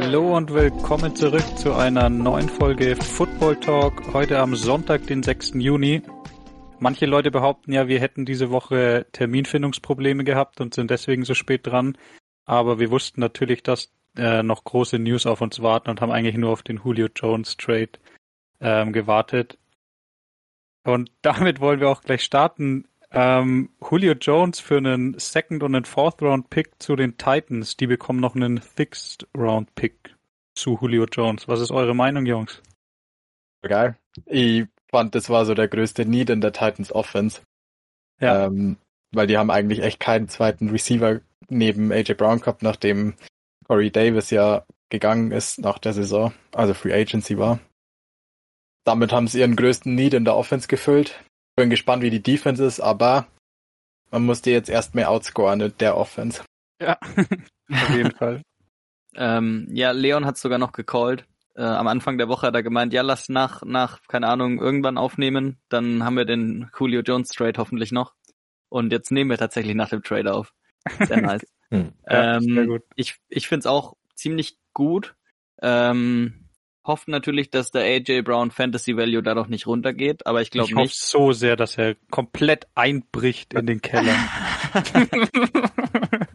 Hallo und willkommen zurück zu einer neuen Folge Football Talk. Heute am Sonntag, den 6. Juni. Manche Leute behaupten ja, wir hätten diese Woche Terminfindungsprobleme gehabt und sind deswegen so spät dran. Aber wir wussten natürlich, dass äh, noch große News auf uns warten und haben eigentlich nur auf den Julio Jones Trade ähm, gewartet. Und damit wollen wir auch gleich starten. Ähm, Julio Jones für einen Second und einen Fourth Round Pick zu den Titans. Die bekommen noch einen Fixed Round Pick zu Julio Jones. Was ist eure Meinung, Jungs? Geil. Ich fand, das war so der größte Need in der Titans Offense. Ja. Ähm, weil die haben eigentlich echt keinen zweiten Receiver neben AJ Brown gehabt, nachdem Corey Davis ja gegangen ist nach der Saison, also Free Agency war. Damit haben sie ihren größten Need in der Offense gefüllt bin gespannt, wie die Defense ist, aber man muss die jetzt erst mehr outscoren in der Offense. Ja, auf jeden Fall. ähm, ja, Leon hat sogar noch gecallt. Äh, am Anfang der Woche hat er gemeint, ja, lass nach, nach, keine Ahnung, irgendwann aufnehmen. Dann haben wir den Julio Jones Trade hoffentlich noch. Und jetzt nehmen wir tatsächlich nach dem Trade auf. Sehr nice. hm. ja, ähm, sehr gut. Ich, ich finde es auch ziemlich gut. Ähm, hoffe natürlich, dass der AJ Brown Fantasy Value dadurch nicht runtergeht, aber ich glaube nicht. Ich hoffe so sehr, dass er komplett einbricht in den Keller.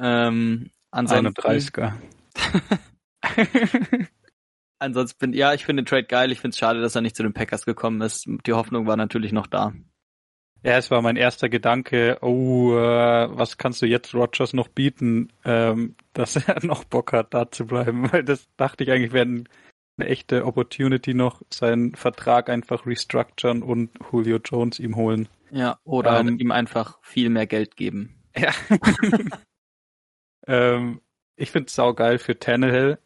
ähm, ansonsten, 31er. ansonsten bin, ja, ich finde den Trade geil. Ich finde es schade, dass er nicht zu den Packers gekommen ist. Die Hoffnung war natürlich noch da. Ja, es war mein erster Gedanke, oh, äh, was kannst du jetzt Rogers noch bieten, ähm, dass er noch Bock hat, da zu bleiben? Weil das dachte ich eigentlich wäre eine echte Opportunity noch, seinen Vertrag einfach restructuren und Julio Jones ihm holen. Ja, oder ähm, ihm einfach viel mehr Geld geben. Ja. ähm, ich finde es saugeil für Tannehill,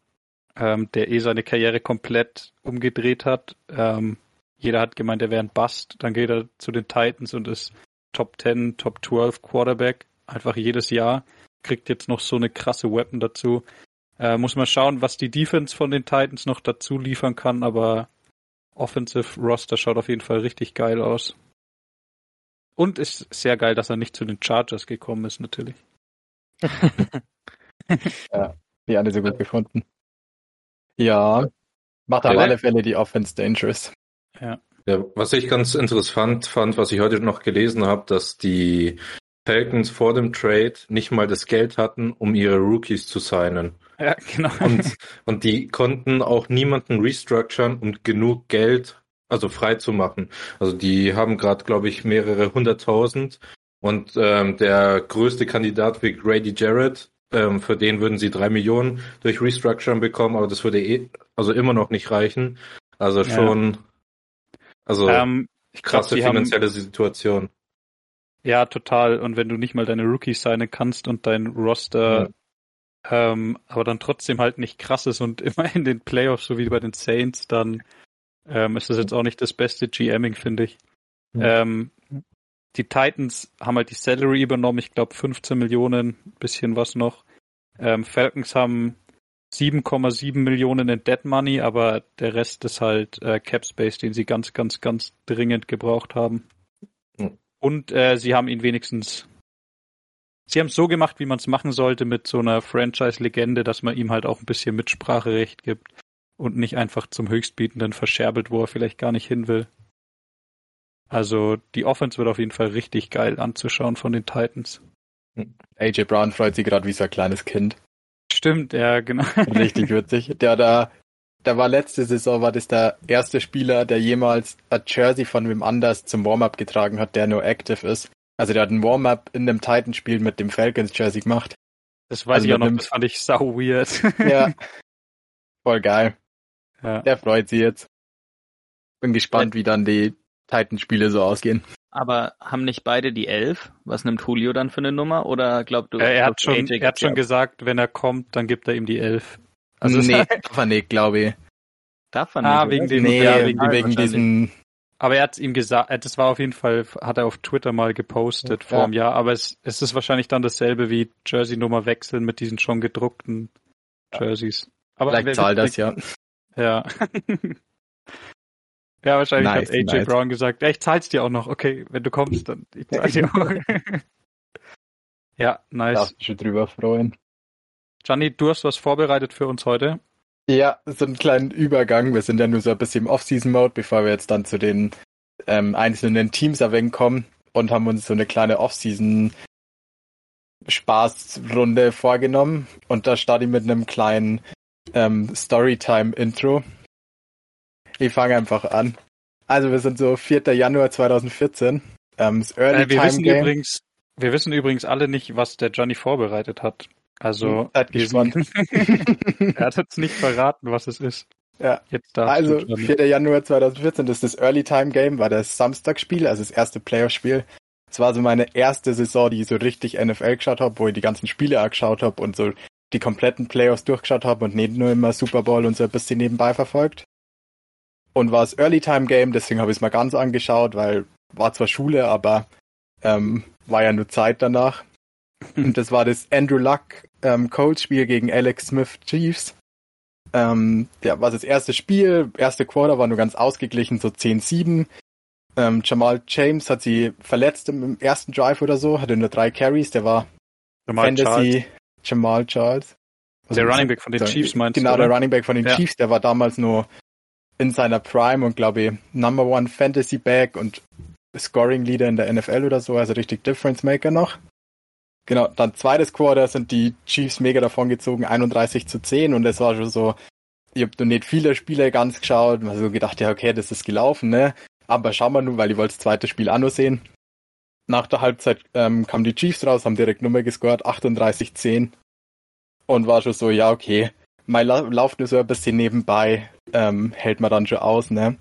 ähm, der eh seine Karriere komplett umgedreht hat. Ähm, jeder hat gemeint, er wäre ein Bust. Dann geht er zu den Titans und ist Top 10, Top 12 Quarterback. Einfach jedes Jahr. Kriegt jetzt noch so eine krasse Weapon dazu. Äh, muss man schauen, was die Defense von den Titans noch dazu liefern kann, aber Offensive Roster schaut auf jeden Fall richtig geil aus. Und ist sehr geil, dass er nicht zu den Chargers gekommen ist, natürlich. ja, die alle so gut gefunden. Ja, macht auf alle Fälle die Offense dangerous. Ja. ja. Was ich ganz interessant fand, was ich heute noch gelesen habe, dass die Falcons vor dem Trade nicht mal das Geld hatten, um ihre Rookies zu signen. Ja, genau. Und, und die konnten auch niemanden restructuren und genug Geld, also frei zu machen. Also die haben gerade, glaube ich, mehrere hunderttausend. Und ähm, der größte Kandidat wie Grady Jarrett, ähm, für den würden sie drei Millionen durch Restructuring bekommen, aber das würde eh, also immer noch nicht reichen. Also schon. Also ähm, ich krasse glaub, finanzielle haben, Situation. Ja, total. Und wenn du nicht mal deine Rookies signen kannst und dein Roster ja. ähm, aber dann trotzdem halt nicht krass ist und immer in den Playoffs, so wie bei den Saints, dann ähm, ist das jetzt auch nicht das beste GMing, finde ich. Ja. Ähm, die Titans haben halt die Salary übernommen, ich glaube 15 Millionen, bisschen was noch. Ähm, Falcons haben 7,7 Millionen in Dead Money, aber der Rest ist halt äh, Cap Space, den sie ganz, ganz, ganz dringend gebraucht haben. Mhm. Und äh, sie haben ihn wenigstens. Sie haben es so gemacht, wie man es machen sollte, mit so einer Franchise-Legende, dass man ihm halt auch ein bisschen Mitspracherecht gibt und nicht einfach zum Höchstbietenden verscherbelt, wo er vielleicht gar nicht hin will. Also die Offense wird auf jeden Fall richtig geil anzuschauen von den Titans. AJ Brown freut sich gerade wie sein kleines Kind. Stimmt, ja, genau. Richtig witzig. Der da, der war letzte Saison, war das der erste Spieler, der jemals ein Jersey von wem anders zum Warm-Up getragen hat, der nur active ist. Also der hat ein Warm-Up in dem Titan-Spiel mit dem Falcons Jersey gemacht. Das weiß also ich auch noch, das fand ich sau weird. Ja. Voll geil. Ja. Der freut sich jetzt. Bin gespannt, wie dann die Titan-Spiele so ausgehen. Aber haben nicht beide die elf? Was nimmt Julio dann für eine Nummer? Oder glaubt du? Äh, er hat schon, er hat schon gesagt, wenn er kommt, dann gibt er ihm die elf. Also nee, darf er nicht, glaube ich. Darf er ah, nicht? Ah, wegen, den, nee, ja, wegen, wegen diesen. Aber er hat ihm gesagt, äh, das war auf jeden Fall, hat er auf Twitter mal gepostet ja. vor einem Jahr. Aber es, es ist wahrscheinlich dann dasselbe wie Jersey-Nummer wechseln mit diesen schon gedruckten Jerseys. Aber Vielleicht zahlt das ja. Ja. ja, wahrscheinlich Nice, hat AJ nice. Brown gesagt, ja, ich zahl's dir auch noch. Okay, wenn du kommst, dann ich zahl dir auch. ja, nice. Darf mich schon drüber freuen. Gianni, du hast was vorbereitet für uns heute. Ja, so einen kleinen Übergang. Wir sind ja nur so ein bisschen im Off-Season-Mode, bevor wir jetzt dann zu den ähm, einzelnen Teams wenig kommen und haben uns so eine kleine Off-Season-Spaßrunde vorgenommen. Und da starte ich mit einem kleinen ähm, Storytime-Intro. Ich fange einfach an. Also wir sind so 4. Januar 2014. Ähm, das Early Äh, wir Time wissen Game. übrigens, wir wissen übrigens alle nicht, was der Gianni vorbereitet hat. Also, Seid wir gespannt. er hat jetzt nicht verraten, was es ist. Ja. Also, du, Gianni. 4. Januar 2014, das ist das Early Time Game, war das Samstagspiel, also das erste Playoff-Spiel. Es war so meine erste Saison, die ich so richtig NFL geschaut habe, wo ich die ganzen Spiele angeschaut habe und so die kompletten Playoffs durchgeschaut habe und nicht nur immer Super Bowl und so ein bisschen nebenbei verfolgt. Und war das Early Time Game, deswegen habe ich es mal ganz angeschaut, weil war zwar Schule, aber ähm, war ja nur Zeit danach. Und das war das Andrew Luck ähm, Colts Spiel gegen Alex Smith Chiefs. Ähm, ja, war das erste Spiel, erste Quarter war nur ganz ausgeglichen, so 10-7. Ähm, Jamal James hat sie verletzt im, im ersten Drive oder so, hatte nur drei Carries, der war Jamal Fantasy Charles, Jamal Charles. Also, der Running Back von den Chiefs meinst Genau, du, der oder? Running Back von den Ja. Chiefs, der war damals nur in seiner Prime und glaube ich Number One Fantasy Back und Scoring Leader in der NFL oder so, also richtig Difference Maker noch. Genau, dann zweites Quarter sind die Chiefs mega davon gezogen, 31 zu 10 und es war schon so, ich habe nicht viele Spiele ganz geschaut, hab so gedacht, ja okay, das ist gelaufen, ne? Aber schauen wir nun, weil ich wollte das zweite Spiel auch noch sehen. Nach der Halbzeit ähm, kamen die Chiefs raus, haben direkt Nummer gescored, 38-10 und war schon so, ja okay, mein La läuft nur so ein bisschen nebenbei, ähm, hält man dann schon aus, ne?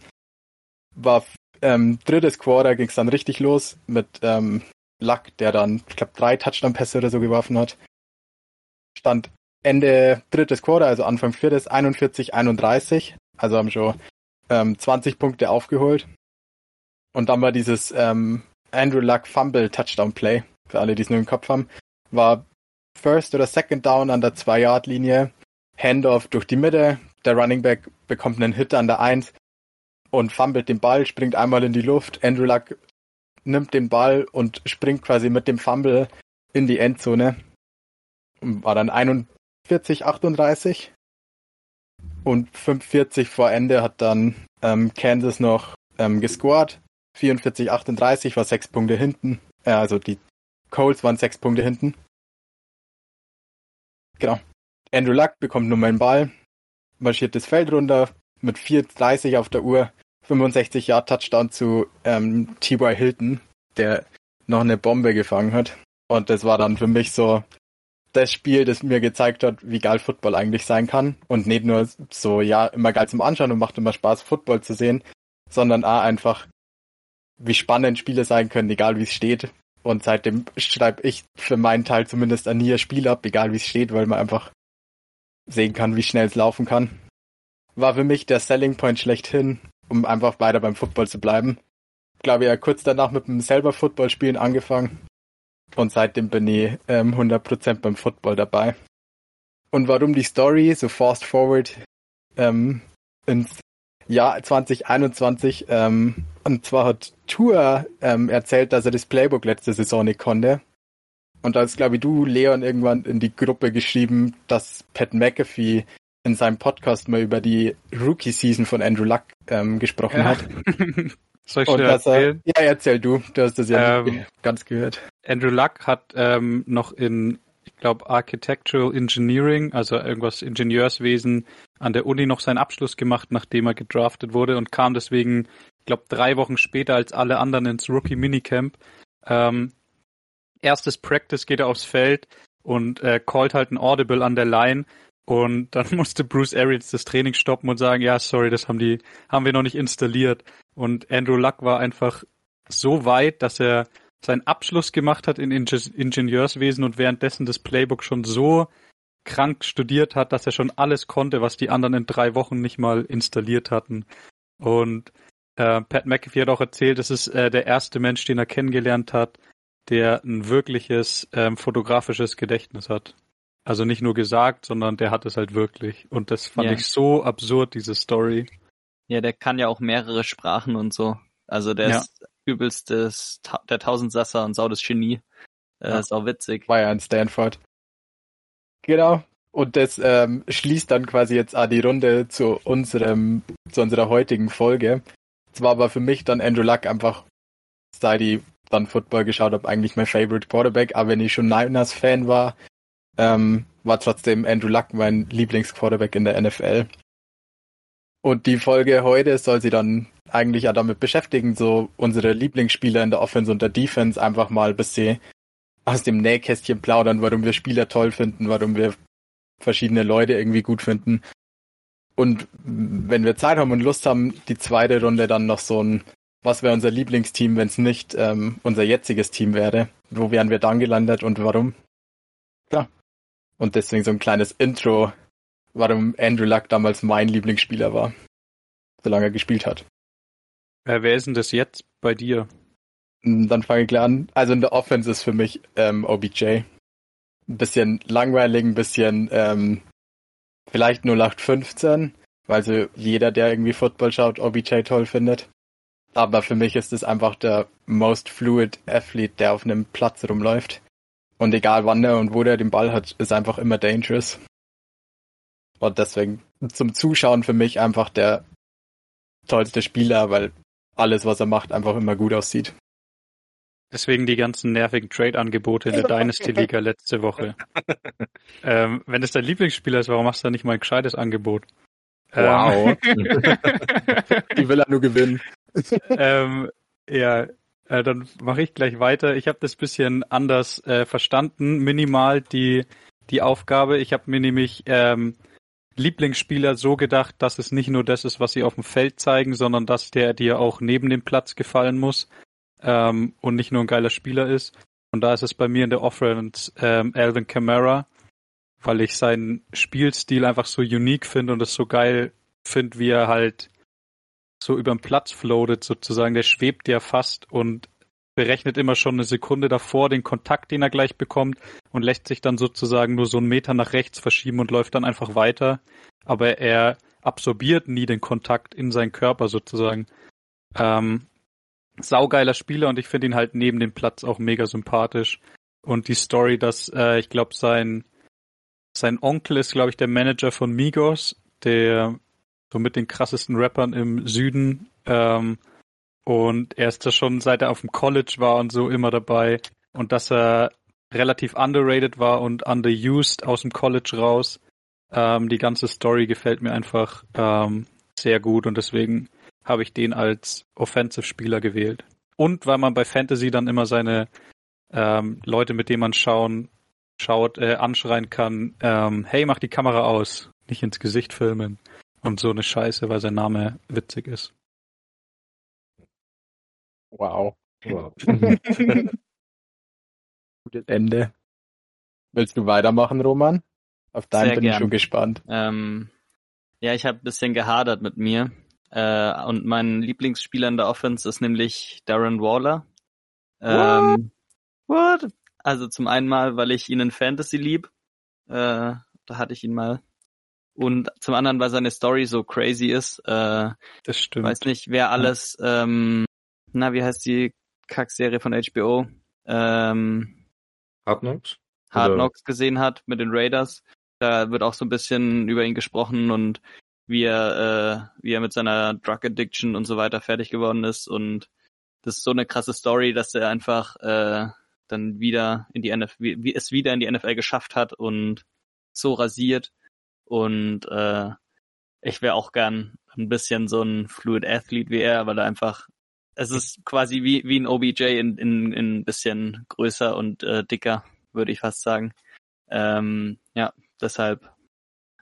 War ähm, drittes Quarter ging's dann richtig los mit ähm, Luck, der dann, ich glaube, drei Touchdown-Pässe oder so geworfen hat. Stand Ende drittes Quarter, also Anfang viertes, 41-31. Also haben schon ähm, 20 Punkte aufgeholt. Und dann war dieses ähm, Andrew Luck Fumble Touchdown Play, für alle, die es nur im Kopf haben, war First oder Second Down an der 2-Yard-Linie, Handoff durch die Mitte, der Running Back bekommt einen Hit an der 1 und fummelt den Ball, springt einmal in die Luft, Andrew Luck nimmt den Ball und springt quasi mit dem Fumble in die Endzone. War dann 41, 38 und 45 vor Ende hat dann ähm, Kansas noch ähm, gescored. 44, 38 war sechs Punkte hinten. Äh, also die Colts waren sechs Punkte hinten. Genau. Andrew Luck bekommt nur meinen Ball, marschiert das Feld runter mit 4,30 auf der Uhr, 65 Yard Touchdown zu ähm, T.Y. Hilton, der noch eine Bombe gefangen hat. Und das war dann für mich so das Spiel, das mir gezeigt hat, wie geil Football eigentlich sein kann. Und nicht nur so, ja, immer geil zum Anschauen und macht immer Spaß, Football zu sehen, sondern auch einfach, wie spannend Spiele sein können, egal wie es steht. Und seitdem schreibe ich für meinen Teil zumindest an nie ein Spiel ab, egal wie es steht, weil man einfach sehen kann, wie schnell es laufen kann. War für mich der Selling Point schlechthin, um einfach weiter beim Football zu bleiben. Ich glaube, ja, kurz danach mit dem selber Football spielen angefangen. Und seitdem bin ich ähm, 100% beim Football dabei. Und warum die Story so fast forward ähm, ins Jahr 2021, ähm, und zwar hat Tour ähm, erzählt, dass er das Playbook letzte Saison nicht konnte. Und da ist, glaube ich, du, Leon, irgendwann in die Gruppe geschrieben, dass Pat McAfee in seinem Podcast mal über die Rookie-Season von Andrew Luck ähm, gesprochen Ja. hat. Soll ich Und dass er, erzählen? ja, erzähl du, du hast das ja Ähm, ganz gehört. Andrew Luck hat ähm, noch in, ich glaube, Architectural Engineering, also irgendwas Ingenieurswesen, an der Uni noch seinen Abschluss gemacht, nachdem er gedraftet wurde und kam deswegen, ich glaube, drei Wochen später als alle anderen ins Rookie Minicamp. Ähm, erstes Practice geht er aufs Feld und äh, callt halt ein Audible an der Line und dann musste Bruce Arians das Training stoppen und sagen, ja, sorry, das haben die, haben wir noch nicht installiert. Und Andrew Luck war einfach so weit, dass er seinen Abschluss gemacht hat in Inge Ingenieurswesen und währenddessen das Playbook schon so krank studiert hat, dass er schon alles konnte, was die anderen in drei Wochen nicht mal installiert hatten. Und äh, Pat McAfee hat auch erzählt, es ist äh, der erste Mensch, den er kennengelernt hat, der ein wirkliches ähm, fotografisches Gedächtnis hat. Also nicht nur gesagt, sondern der hat es halt wirklich. Und das fand Ja. ich so absurd, diese Story. Ja, der kann ja auch mehrere Sprachen und so. Also der Ja. ist übelstes, der Tausendsasser und sau das Genie. Äh, Ja. Ist auch witzig. War ja in Stanford. Genau. Und das ähm, schließt dann quasi jetzt auch die Runde zu unserem, zu unserer heutigen Folge. Es war aber für mich dann Andrew Luck einfach, seit ich dann Football geschaut habe, eigentlich mein Favorite Quarterback. Aber wenn ich schon Niners-Fan war, ähm, war trotzdem Andrew Luck mein Lieblingsquarterback in der NFL. Und die Folge heute soll sie dann eigentlich auch damit beschäftigen, so unsere Lieblingsspieler in der Offense und der Defense einfach mal ein bisschen aus dem Nähkästchen plaudern, warum wir Spieler toll finden, warum wir verschiedene Leute irgendwie gut finden. Und wenn wir Zeit haben und Lust haben, die zweite Runde dann noch so ein, was wäre unser Lieblingsteam, wenn es nicht ähm, unser jetziges Team wäre? Wo wären wir dann gelandet und warum? Ja. Und deswegen so ein kleines Intro, warum Andrew Luck damals mein Lieblingsspieler war, solange er gespielt hat. Äh, wer ist denn das jetzt bei dir? Dann fange ich gleich an. Also in der Offense ist für mich ähm, OBJ. Ein bisschen langweilig, ein bisschen ähm, vielleicht 0815, weil so jeder, der irgendwie Football schaut, OBJ toll findet. Aber für mich ist es einfach der most fluid Athlete, der auf einem Platz rumläuft. Und egal wann er und wo der den Ball hat, ist einfach immer dangerous. Und deswegen zum Zuschauen für mich einfach der tollste Spieler, weil alles, was er macht, einfach immer gut aussieht. Deswegen die ganzen nervigen Trade-Angebote in der Dynasty-Liga letzte Woche. ähm, wenn es dein Lieblingsspieler ist, warum machst du da nicht mal ein gescheites Angebot? Wow. Die will er nur gewinnen. ähm, ja, äh, dann mache ich gleich weiter. Ich habe das bisschen anders äh, verstanden, minimal die, die Aufgabe. Ich habe mir nämlich ähm, Lieblingsspieler so gedacht, dass es nicht nur das ist, was sie auf dem Feld zeigen, sondern dass der dir auch neben dem Platz gefallen muss ähm, und nicht nur ein geiler Spieler ist. Und da ist es bei mir in der Offense ähm, Alvin Kamara, weil ich seinen Spielstil einfach so unique finde und es so geil finde, wie er halt so über den Platz floatet sozusagen. Der schwebt ja fast und berechnet immer schon eine Sekunde davor den Kontakt, den er gleich bekommt und lässt sich dann sozusagen nur so einen Meter nach rechts verschieben und läuft dann einfach weiter. Aber er absorbiert nie den Kontakt in seinen Körper sozusagen. Ähm, saugeiler Spieler und ich finde ihn halt neben dem Platz auch mega sympathisch. Und die Story, dass äh, ich glaube, sein, sein Onkel ist, glaube ich, der Manager von Migos, der so mit den krassesten Rappern im Süden. Ähm, und er ist da schon, seit er auf dem College war und so immer dabei. Und dass er relativ underrated war und underused aus dem College raus. Ähm, die ganze Story gefällt mir einfach ähm, sehr gut und deswegen habe ich den als Offensive-Spieler gewählt. Und weil man bei Fantasy dann immer seine ähm, Leute, mit denen man schauen, schaut, äh, anschreien kann, ähm, hey, mach die Kamera aus, nicht ins Gesicht filmen. Und so eine Scheiße, weil sein Name witzig ist. Wow. Wow. Gutes Ende. Willst du weitermachen, Roman? Auf deinen Sehr bin ich gern. schon gespannt. Ähm, ja, ich habe ein bisschen gehadert mit mir. Äh, und mein Lieblingsspieler in der Offense ist nämlich Darren Waller. Ähm, what? Also zum einen mal, weil ich ihn in Fantasy lieb. Äh, da hatte ich ihn mal. Und zum anderen, weil seine Story so crazy ist. Äh, Das stimmt. weiß nicht, wer alles, ähm, na, wie heißt die Kackserie von HBO? Ähm, Hard Knocks? Hard Knocks gesehen hat mit den Raiders. Da wird auch so ein bisschen über ihn gesprochen und wie er, äh, wie er mit seiner Drug Addiction und so weiter fertig geworden ist. Und das ist so eine krasse Story, dass er einfach äh, dann wieder in die NFL, wie, wie es wieder in die NFL geschafft hat und so rasiert. Und äh, ich wäre auch gern ein bisschen so ein Fluid Athlete wie er, weil er einfach, es ist quasi wie, wie ein OBJ in, in, in ein bisschen größer und äh, dicker, würde ich fast sagen. Ähm, ja, deshalb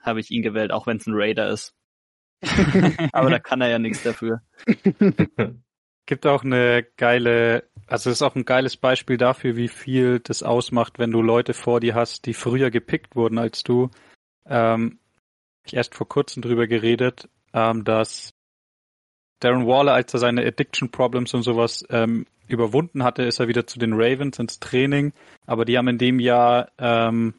habe ich ihn gewählt, auch wenn es ein Raider ist. Aber da kann er ja nichts dafür. Gibt auch eine geile, also ist auch ein geiles Beispiel dafür, wie viel das ausmacht, wenn du Leute vor dir hast, die früher gepickt wurden als du. Ähm, ich erst vor kurzem drüber geredet, ähm, dass Darren Waller, als er seine Addiction Problems und sowas ähm, überwunden hatte, ist er wieder zu den Ravens ins Training. Aber die haben in dem Jahr ähm,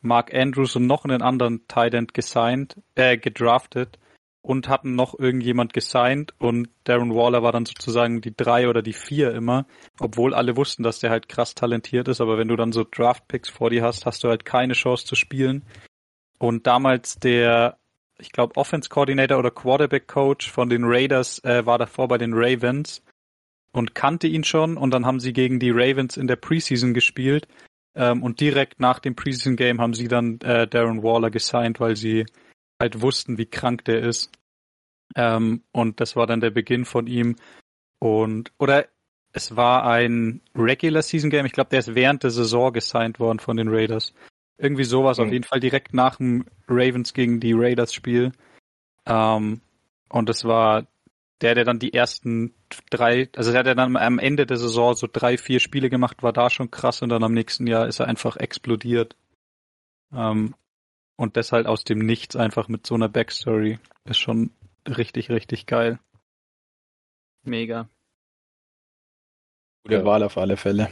Mark Andrews und noch einen anderen Tight End gesigned, äh, gedraftet und hatten noch irgendjemand gesigned und Darren Waller war dann sozusagen die drei oder die vier immer, obwohl alle wussten, dass der halt krass talentiert ist, aber wenn du dann so Draft-Picks vor dir hast, hast du halt keine Chance zu spielen. Und damals der, ich glaube, Offense Coordinator oder Quarterback Coach von den Raiders äh, war davor bei den Ravens und kannte ihn schon und dann haben sie gegen die Ravens in der Preseason gespielt ähm, und direkt nach dem Preseason Game haben sie dann äh, Darren Waller gesigned, weil sie halt wussten, wie krank der ist. Ähm, und das war dann der Beginn von ihm. Und, oder es war ein Regular Season Game. Ich glaube, der ist während der Saison gesigned worden von den Raiders. Irgendwie sowas, mhm. auf jeden Fall direkt nach dem Ravens gegen die Raiders Spiel. Ähm, und es war der, der dann die ersten drei, also der hat dann am Ende der Saison so drei, vier Spiele gemacht, war da schon krass und dann am nächsten Jahr ist er einfach explodiert. Ähm, und das halt aus dem Nichts einfach mit so einer Backstory ist schon richtig, richtig geil. Mega. Gute ja. Wahl auf alle Fälle.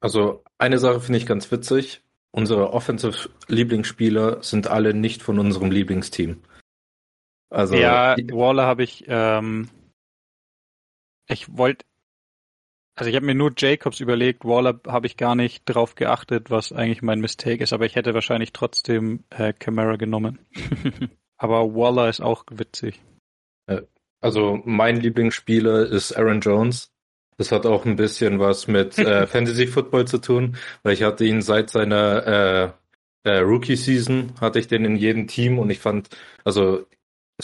Also eine Sache finde ich ganz witzig. Unsere Offensive Lieblingsspieler sind alle nicht von unserem Lieblingsteam. Also ja, Waller habe ich. Ähm, ich wollte also ich habe mir nur Jacobs überlegt, Waller habe ich gar nicht drauf geachtet, was eigentlich mein Mistake ist, aber ich hätte wahrscheinlich trotzdem äh, Camara genommen. aber Waller ist auch witzig. Also mein Lieblingsspieler ist Aaron Jones. Das hat auch ein bisschen was mit äh, Fantasy Football zu tun, weil ich hatte ihn seit seiner äh, äh, Rookie Season hatte ich den in jedem Team und ich fand, also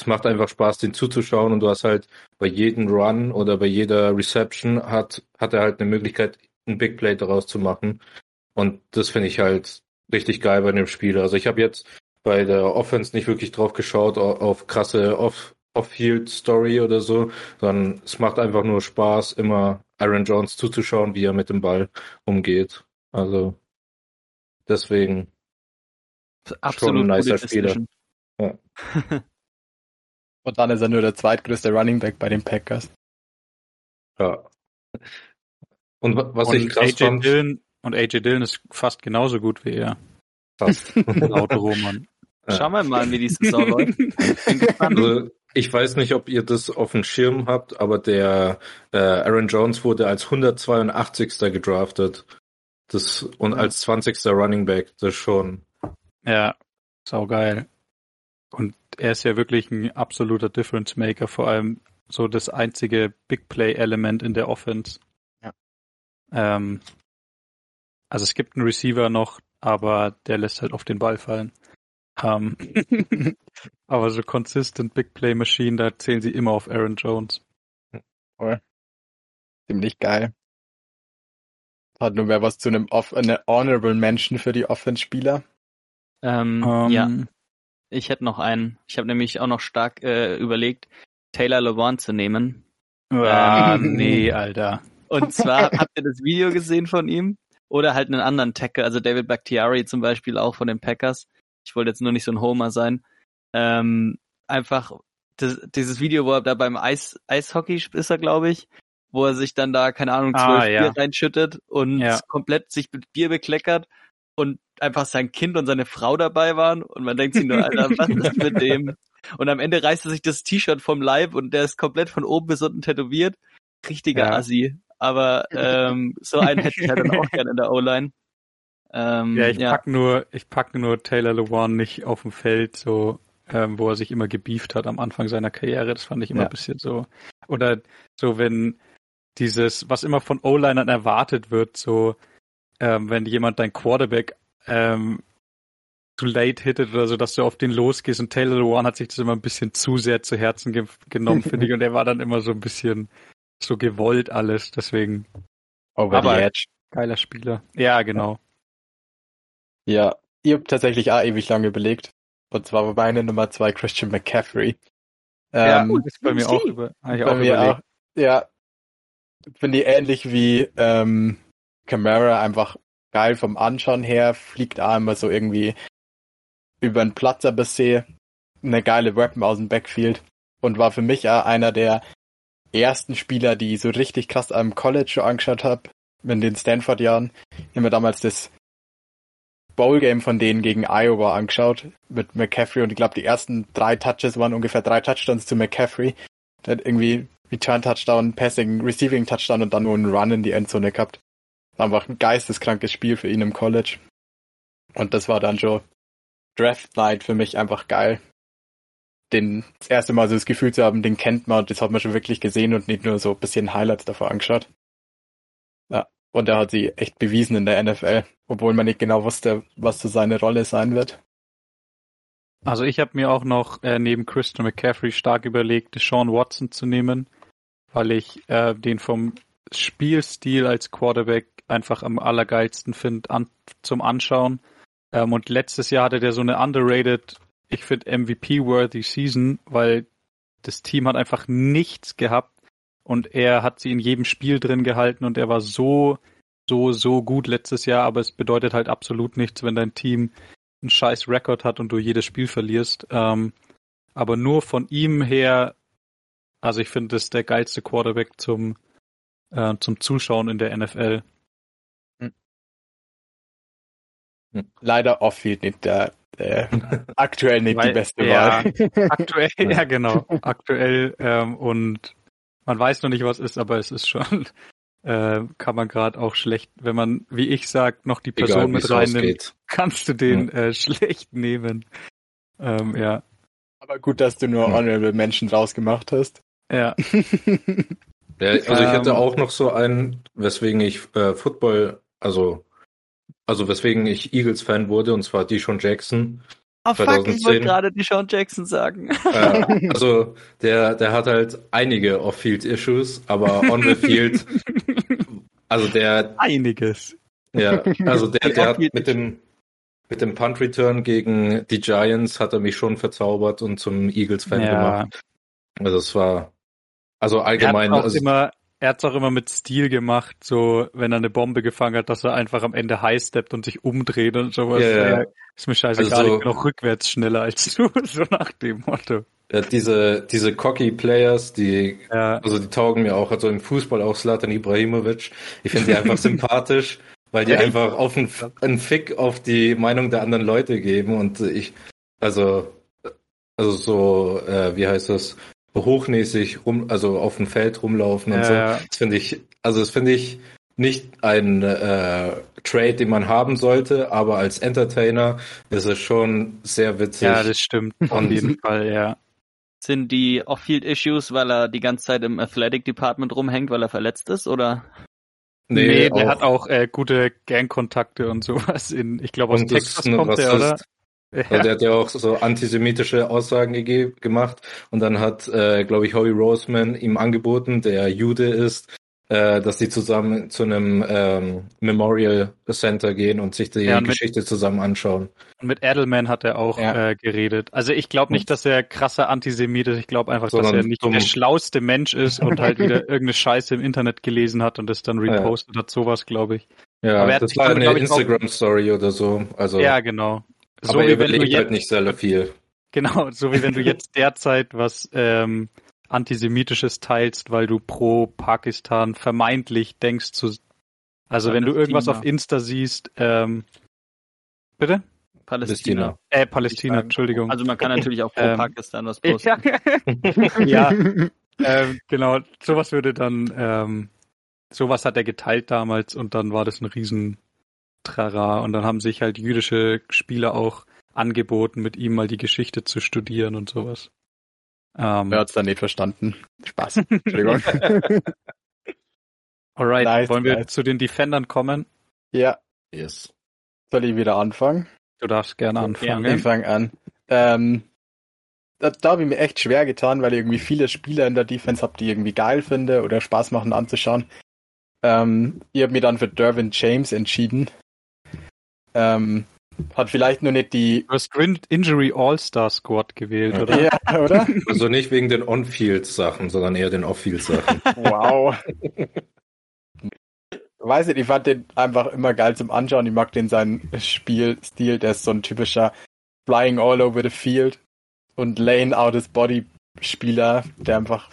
es macht einfach Spaß, den zuzuschauen und du hast halt bei jedem Run oder bei jeder Reception hat, hat er halt eine Möglichkeit, ein Big Play daraus zu machen. Und das finde ich halt richtig geil bei dem Spiel. Also ich habe jetzt bei der Offense nicht wirklich drauf geschaut, auf krasse Off, Off-Field Story oder so, sondern es macht einfach nur Spaß, immer Aaron Jones zuzuschauen, wie er mit dem Ball umgeht. Also deswegen Absolut schon ein nicer Spieler. Ja. Und dann ist er nur der zweitgrößte Running Back bei den Packers. Ja. Und was und ich krass AJ fand, Dillon, und AJ Dillon ist fast genauso gut wie er. Fast. Laut Roman. Schauen wir mal, wie die Saison läuft. Also, ich weiß nicht, ob ihr das auf dem Schirm habt, aber der äh, Aaron Jones wurde als 182. gedraftet. Das, und als 20. Running Back, das schon. Ja, saugeil. Und er ist ja wirklich ein absoluter Difference Maker, vor allem so das einzige Big Play Element in der Offense. Ja. Ähm, also es gibt einen Receiver noch, aber der lässt halt auf den Ball fallen. Ähm, aber so consistent Big Play Machine, da zählen sie immer auf Aaron Jones. Voll. Ziemlich geil. Hat nur wer was zu einem Off eine Honorable Mention für die Offense-Spieler? Ähm, um, ja. Ich hätte noch einen. Ich habe nämlich auch noch stark äh, überlegt, Taylor LeBron zu nehmen. Ah, ähm, nee, Alter. Und zwar habt ihr das Video gesehen von ihm? Oder halt einen anderen Tackle, also David Bakhtiari zum Beispiel auch von den Packers. Ich wollte jetzt nur nicht so ein Homer sein. Ähm, einfach das, dieses Video, wo er da beim Eis, Eishockey ist er, glaube ich, wo er sich dann da, keine Ahnung, zwölf ah, ja. Bier reinschüttet und ja. komplett sich mit Bier bekleckert und einfach sein Kind und seine Frau dabei waren und man denkt sich nur, Alter, was ist mit dem? Und am Ende reißt er sich das T-Shirt vom Leib und der ist komplett von oben bis unten tätowiert. Richtiger ja. Assi. Aber ähm, so einen hätte ich halt dann auch gerne in der O-Line. Ähm, ja, ich ja. pack nur, ich pack nur Taylor Lewan nicht auf dem Feld, so ähm, wo er sich immer gebieft hat am Anfang seiner Karriere. Das fand ich immer ja. ein bisschen so. Oder so, wenn dieses, was immer von O-Linern erwartet wird, so ähm, wenn jemand dein Quarterback ähm, zu late hittet oder so, dass du auf den losgehst und Taylor Lewan hat sich das immer ein bisschen zu sehr zu Herzen ge genommen, finde ich, und er war dann immer so ein bisschen so gewollt alles, deswegen. Over aber the edge. Geiler Spieler. Ja, genau. Ja, ihr habt tatsächlich auch ewig lange überlegt. Und zwar war meine Nummer zwei Christian McCaffrey. Ja, ähm, ist bei mir auch über. bei auch mir überlegt. auch. Ja, finde ich ähnlich wie ähm, Camara einfach geil vom Anschauen her, fliegt auch immer so irgendwie über den Platz ein bisschen eine geile Weapon aus dem Backfield und war für mich auch einer der ersten Spieler, die ich so richtig krass am College schon angeschaut habe, in den Stanford-Jahren. Ich habe mir damals das Bowl-Game von denen gegen Iowa angeschaut mit McCaffrey und ich glaube, die ersten drei Touches waren ungefähr drei Touchdowns zu McCaffrey. Der hat irgendwie Return Touchdown, Passing, Receiving Touchdown und dann nur einen Run in die Endzone gehabt. Einfach ein geisteskrankes Spiel für ihn im College. Und das war dann schon Draft Night für mich einfach geil. Den das erste Mal so das Gefühl zu haben, den kennt man, das hat man schon wirklich gesehen und nicht nur so ein bisschen Highlights davor angeschaut. Ja, und er hat sie echt bewiesen in der NFL, obwohl man nicht genau wusste, was so seine Rolle sein wird. Also ich habe mir auch noch äh, neben Christian McCaffrey stark überlegt, Sean Watson zu nehmen, weil ich äh, den vom Spielstil als Quarterback einfach am allergeilsten finde an, zum Anschauen. Ähm, und letztes Jahr hatte der so eine underrated, ich finde MVP-worthy Season, weil das Team hat einfach nichts gehabt und er hat sie in jedem Spiel drin gehalten und er war so, so, so gut letztes Jahr, aber es bedeutet halt absolut nichts, wenn dein Team einen scheiß Rekord hat und du jedes Spiel verlierst. Ähm, aber nur von ihm her, also ich finde, das ist der geilste Quarterback zum, äh, zum Zuschauen in der NFL. Leider off-field nicht der, äh, aktuell nicht Weil, die beste ja, Wahl. Aktuell, ja. genau, aktuell ähm, und man weiß noch nicht, was ist, aber es ist schon, äh, kann man gerade auch schlecht, wenn man, wie ich sag, noch die Person Egal, mit reinnimmt, kannst du den äh, schlecht nehmen. Ähm, ja, Aber gut, dass du nur Hm. Honorable Menschen rausgemacht hast. ja, Ja, also ich hätte Ähm, auch noch so einen, weswegen ich äh, Football, also also weswegen ich Eagles-Fan wurde, und zwar Deshaun Jackson. Oh fuck, ich 2010. wollte gerade die Sean Jackson sagen. Äh, also der, der hat halt einige Off-Field-Issues, aber on the field, also der, einiges. ja, also der, der hat mit dem mit dem Punt-Return gegen die Giants hat er mich schon verzaubert und zum Eagles-Fan Ja. gemacht. Also es war, also Er allgemein, hat auch also, immer, er hat's auch immer mit Stil gemacht, so wenn er eine Bombe gefangen hat, dass er einfach am Ende high steppt und sich umdreht und sowas. Ja, ja. Ist mir scheißegal, Also so- ich bin auch rückwärts schneller als du, so nach dem Motto. ja, diese, diese cocky Players, die Ja, Also die taugen mir auch, also im Fußball auch Slatan Ibrahimovic. Ich finde die einfach sympathisch, weil die einfach auf einen, einen Fick auf die Meinung der anderen Leute geben und ich, also, also so, äh, wie heißt das, hochnäsig rum, also auf dem Feld rumlaufen und Ja, so. ja. Das finde ich, also das finde ich nicht ein äh, Trade, den man haben sollte, aber als Entertainer ist es schon sehr witzig. ja, das stimmt. Auf jeden Fall, ja. Sind die Off-Field-Issues, weil er die ganze Zeit im Athletic Department rumhängt, weil er verletzt ist, oder? Nee, der hat auch äh, gute Gangkontakte und sowas in, ich glaube aus Texas kommt der, oder? Rassist. Also der hat ja auch so antisemitische Aussagen gege- gemacht und dann hat, äh, glaube ich, Howie Roseman ihm angeboten, der Jude ist, äh, dass sie zusammen zu einem ähm, Memorial Center gehen und sich die Ja, und mit- Geschichte zusammen anschauen. Und mit Edelman hat er auch Ja. äh, geredet. Also ich glaube nicht, dass er krasser Antisemit ist. Ich glaube einfach, dass Sondern er nicht dumm. der schlauste Mensch ist und halt wieder irgendeine Scheiße im Internet gelesen hat und das dann Ja. repostet hat. Sowas, glaube ich. Ja, Aber er hat das war eine Instagram-Story oder so. Also, Ja, genau. So aber wie er wenn du überlegt jetzt, halt nicht sehr viel. genau, so wie wenn du jetzt derzeit was ähm, Antisemitisches teilst, weil du pro Pakistan vermeintlich denkst zu. Also wenn du irgendwas auf Insta siehst, ähm, bitte? Palästina. Äh, Palästina. Entschuldigung. Also man kann natürlich auch pro Ähm, Pakistan was posten. ja, ähm, genau, sowas würde dann, ähm, sowas hat er geteilt damals und dann war das ein riesen Trara und dann haben sich halt jüdische Spieler auch angeboten, mit ihm mal die Geschichte zu studieren und sowas. Ähm, Wer hat's dann nicht verstanden? Spaß. Entschuldigung. alright, nice, wollen wir nice. zu den Defendern kommen? ja, Yes. soll ich wieder anfangen? Du darfst gerne Ich anfangen. fange an. Ähm, da, da habe ich mir echt schwer getan, weil ich irgendwie viele Spieler in der Defense habe, die ich irgendwie geil finde oder Spaß machen anzuschauen. Ähm, ich habe mich dann für Dervin James entschieden. Ähm, hat vielleicht nur nicht die. Du hast Grin- Injury All-Star Squad gewählt, oder? Ja, oder? Also nicht wegen den On-Field-Sachen, sondern eher den Off-Field-Sachen. Wow. Weiß nicht, ich fand den einfach immer geil zum Anschauen. Ich mag den seinen Spielstil, der ist so ein typischer Flying all over the field und laying out his body Spieler, der einfach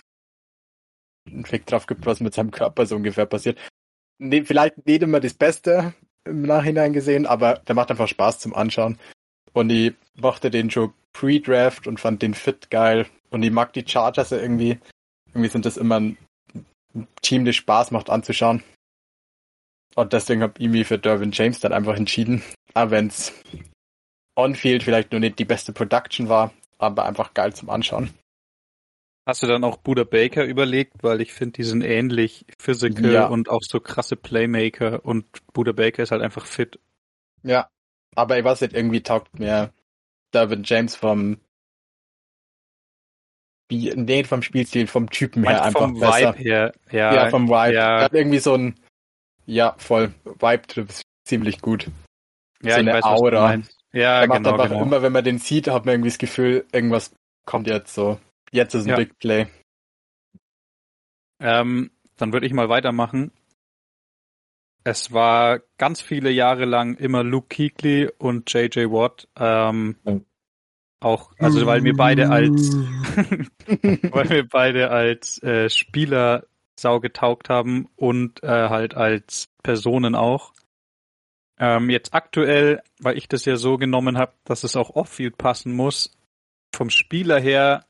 einen Fick drauf gibt, was mit seinem Körper so ungefähr passiert. Nee, vielleicht nicht immer das Beste im Nachhinein gesehen, aber der macht einfach Spaß zum Anschauen. Und ich mochte den schon pre-Draft und fand den fit geil. Und ich mag die Chargers irgendwie. Irgendwie sind das immer ein Team, das Spaß macht anzuschauen. Und deswegen habe ich mich für Dervin James dann einfach entschieden. Auch wenn es on-field vielleicht nur nicht die beste Production war, aber einfach geil zum Anschauen. Hast du dann auch Buda Baker überlegt, weil ich finde, die sind ähnlich physical ja. und auch so krasse Playmaker und Buda Baker ist halt einfach fit. Ja, aber ich weiß nicht, irgendwie taugt mir Dervin James vom nee, vom Spielstil, vom Typen her einfach vom besser. Vibe her, ja. Ja, vom Vibe. Ja. Hat irgendwie so ein, ja, voll, Vibe ziemlich gut. Ja, so eine weiß, Aura. Ja, er macht genau, einfach genau. immer, wenn man den sieht, hat man irgendwie das Gefühl, irgendwas kommt jetzt so. Jetzt ist ein ja. Big Play. Ähm, dann würde ich mal weitermachen. Es war ganz viele Jahre lang immer Luke Kuechly und JJ Watt. Ähm. Auch, also weil wir beide als weil wir beide als äh, Spieler sau getaugt haben und äh, halt als Personen auch. Ähm, jetzt aktuell, weil ich das ja so genommen habe, dass es auch off-field passen muss, vom Spieler her,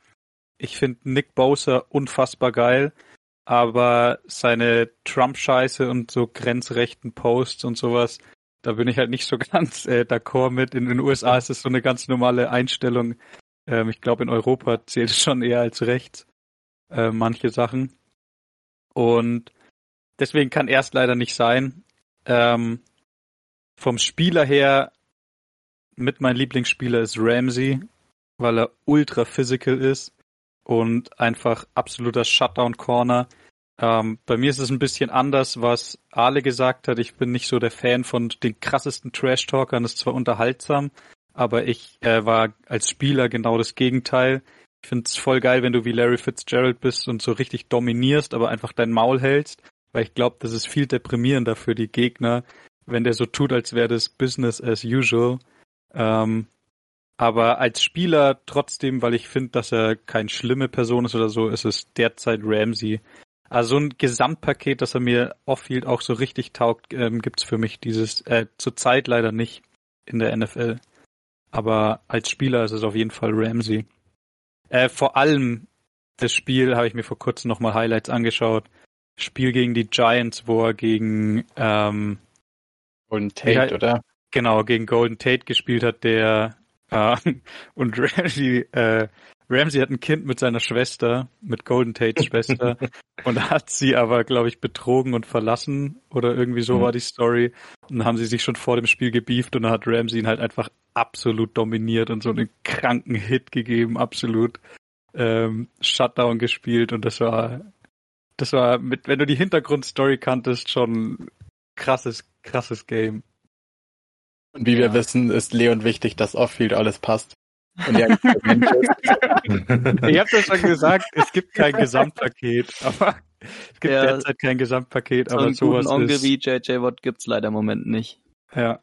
ich finde Nick Bowser unfassbar geil, aber seine Trump-Scheiße und so grenzrechten Posts und sowas, da bin ich halt nicht so ganz äh, d'accord mit. In den USA ist es so eine ganz normale Einstellung. Ähm, ich glaube, in Europa zählt es schon eher als rechts, äh, manche Sachen. Und deswegen kann er es leider nicht sein. Ähm, vom Spieler her, mit mein Lieblingsspieler ist Ramsey, weil er ultra physical ist und einfach absoluter Shutdown-Corner. Ähm, bei mir ist es ein bisschen anders, was Ale gesagt hat. Ich bin nicht so der Fan von den krassesten Trash-Talkern. Das ist zwar unterhaltsam, aber ich äh, war als Spieler genau das Gegenteil. Ich finde es voll geil, wenn du wie Larry Fitzgerald bist und so richtig dominierst, aber einfach dein Maul hältst, weil ich glaube, das ist viel deprimierender für die Gegner, wenn der so tut, als wäre das Business as usual. Ähm, aber als Spieler trotzdem, weil ich finde, dass er keine schlimme Person ist oder so, ist es derzeit Ramsey. Also so ein Gesamtpaket, das er mir off-field auch so richtig taugt, ähm, gibt's für mich dieses äh, zurzeit leider nicht in der NFL. Aber als Spieler ist es auf jeden Fall Ramsey. Äh, vor allem das Spiel habe ich mir vor kurzem nochmal Highlights angeschaut. Spiel gegen die Giants, wo er gegen ähm, Golden Tate, ja, oder? Genau, gegen Golden Tate gespielt hat, der und Ramsey äh, Ramsey hat ein Kind mit seiner Schwester, mit Golden Tates Schwester, und hat sie aber, glaube ich, betrogen und verlassen oder irgendwie so mhm. war die Story. Und dann haben sie sich schon vor dem Spiel gebieft und dann hat Ramsey ihn halt einfach absolut dominiert und so einen kranken Hit gegeben, absolut ähm, Shutdown gespielt und das war, das war mit, wenn du die Hintergrundstory kanntest, schon krasses, krasses Game. Und wie ja. wir wissen, ist Leon wichtig, dass Off-Field alles passt. Und ja, ich habe das schon gesagt, es gibt kein Gesamtpaket, aber es gibt ja, derzeit kein Gesamtpaket, so aber sowas Onkel ist... wie JJ Watt gibt's leider im Moment nicht. Ja.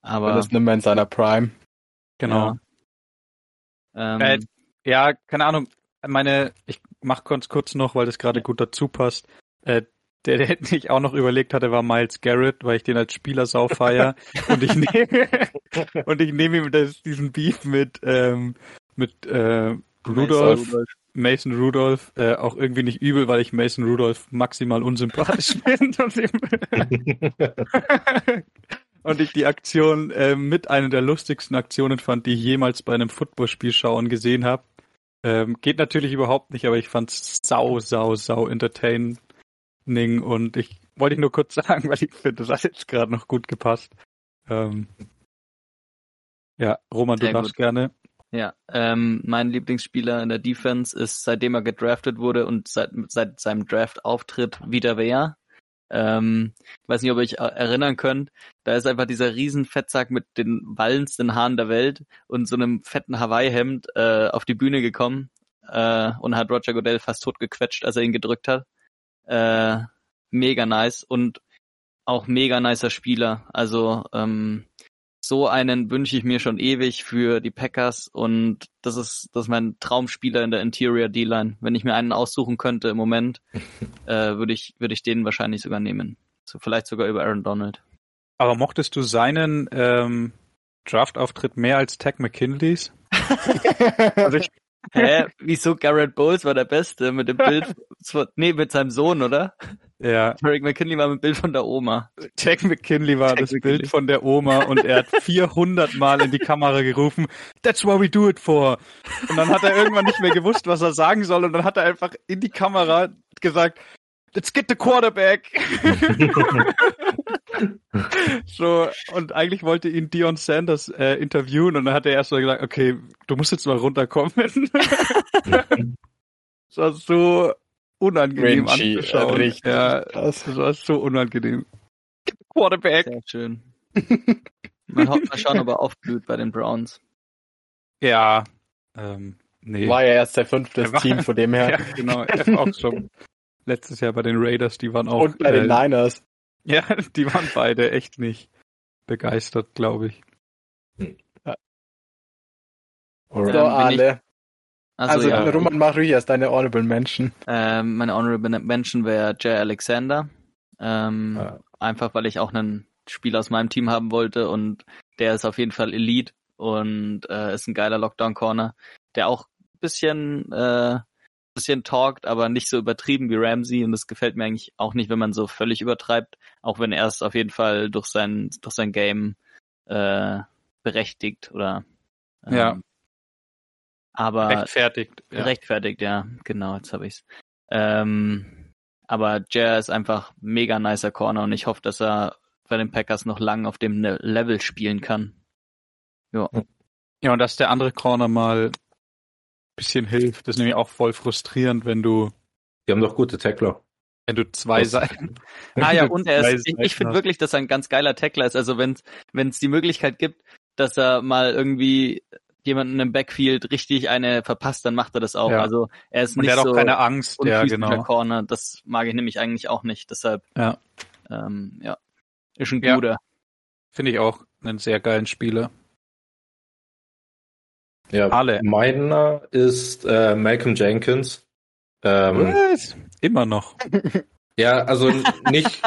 Aber das nimmt man in seiner Prime. Genau. Ja, ähm, äh, ja keine Ahnung. Meine, ich mach ganz kurz noch, weil das gerade gut dazu passt. Äh, der, der nicht auch noch überlegt hatte, war Miles Garrett, weil ich den als Spieler sau feier. und ich nehme und ich nehme ihm das, diesen Beef mit ähm, mit äh, Rudolph, Mason Rudolph, äh, auch irgendwie nicht übel, weil ich Mason Rudolph maximal unsympathisch finde und, ich die Aktion äh, mit einer der lustigsten Aktionen fand, die ich jemals bei einem Footballspiel schauen gesehen habe. Ähm, geht natürlich überhaupt nicht, aber ich fand's sau, sau, sau entertainend Lightning und ich wollte ich nur kurz sagen, weil ich finde, das hat jetzt gerade noch gut gepasst. Ähm, ja, Roman, Sehr du darfst gut. gerne. Ja, ähm, mein Lieblingsspieler in der Defense ist, seitdem er gedraftet wurde und seit, seit seinem Draft-Auftritt wieder wer. Ähm, ich weiß nicht, ob ihr euch erinnern könnt. Da ist einfach dieser riesen Fettsack mit den wallendsten Haaren der Welt und so einem fetten Hawaii-Hemd äh, auf die Bühne gekommen äh, und hat Roger Goodell fast tot gequetscht, als er ihn gedrückt hat. Äh, mega nice und auch mega nicer Spieler. Also ähm, so einen wünsche ich mir schon ewig für die Packers und das ist das ist mein Traumspieler in der Interior D-Line. Wenn ich mir einen aussuchen könnte im Moment, äh, würde ich würde ich den wahrscheinlich sogar nehmen. So vielleicht sogar über Aaron Donald. Aber mochtest du seinen ähm, Draft-Auftritt mehr als Tag McKinleys? also ich, Hä? Wieso Garrett Bowles war der Beste mit dem Bild? nee, mit seinem Sohn, oder? Ja. Tarek McKinley war mit dem Bild von der Oma. Jack McKinley war Jack das McKinley. Bild von der Oma und er hat 400 Mal in die Kamera gerufen, That's what we do it for. Und dann hat er irgendwann nicht mehr gewusst, was er sagen soll und dann hat er einfach in die Kamera gesagt, Let's get the quarterback. so, und eigentlich wollte ihn Dion Sanders äh, interviewen und dann hat er erst mal gesagt, okay, du musst jetzt mal runterkommen. das war so unangenehm Grinchy, anzuschauen. Richtig ja, das war so unangenehm. Quarterback. Sehr schön. Mal, mal schauen, ob er aufblüht bei den Browns. Ja, ähm, nee. War ja erst der fünfte Team von dem her. Ja, genau, er war auch schon letztes Jahr bei den Raiders, die waren auch. Und bei äh, den Niners. Ja, die waren beide echt nicht begeistert, glaube ich. Ja. So, ähm, alle. Also, also ja. Roman Maria ist deine Honorable Mention. Ähm, meine Honorable Mention wäre Jay Alexander. Ähm, ja. Einfach weil ich auch einen Spieler aus meinem Team haben wollte und der ist auf jeden Fall Elite und äh, ist ein geiler Lockdown Corner, der auch bisschen äh, bisschen talkt, aber nicht so übertrieben wie Ramsey und das gefällt mir eigentlich auch nicht, wenn man so völlig übertreibt, auch wenn er es auf jeden Fall durch sein durch sein Game äh, berechtigt oder ähm, ja. aber rechtfertigt ja. rechtfertigt ja genau jetzt habe ich's ähm, aber Jer ist einfach mega nicer Corner und ich hoffe, dass er bei den Packers noch lang auf dem ne-, Level spielen kann. Ja. Ja, und dass der andere Corner mal bisschen hilft. Das ist nämlich auch voll frustrierend, wenn du. Die haben doch gute Tackler. Wenn du zwei Seiten. ah ja, und er ist, ich, ich finde wirklich, dass er ein ganz geiler Tackler ist. Also wenn es die Möglichkeit gibt, dass er mal irgendwie jemanden im Backfield richtig eine verpasst, dann macht er das auch. Ja. Also er ist und nicht der hat so auch keine Angst, ja genau. Corner. Das mag ich nämlich eigentlich auch nicht. Deshalb ja, ähm, ja. ist ein guter. Ja. Finde ich auch einen sehr geilen Spieler. Ja, Alle. Meiner ist äh, Malcolm Jenkins. Ähm, Was? Immer noch. Ja, also nicht,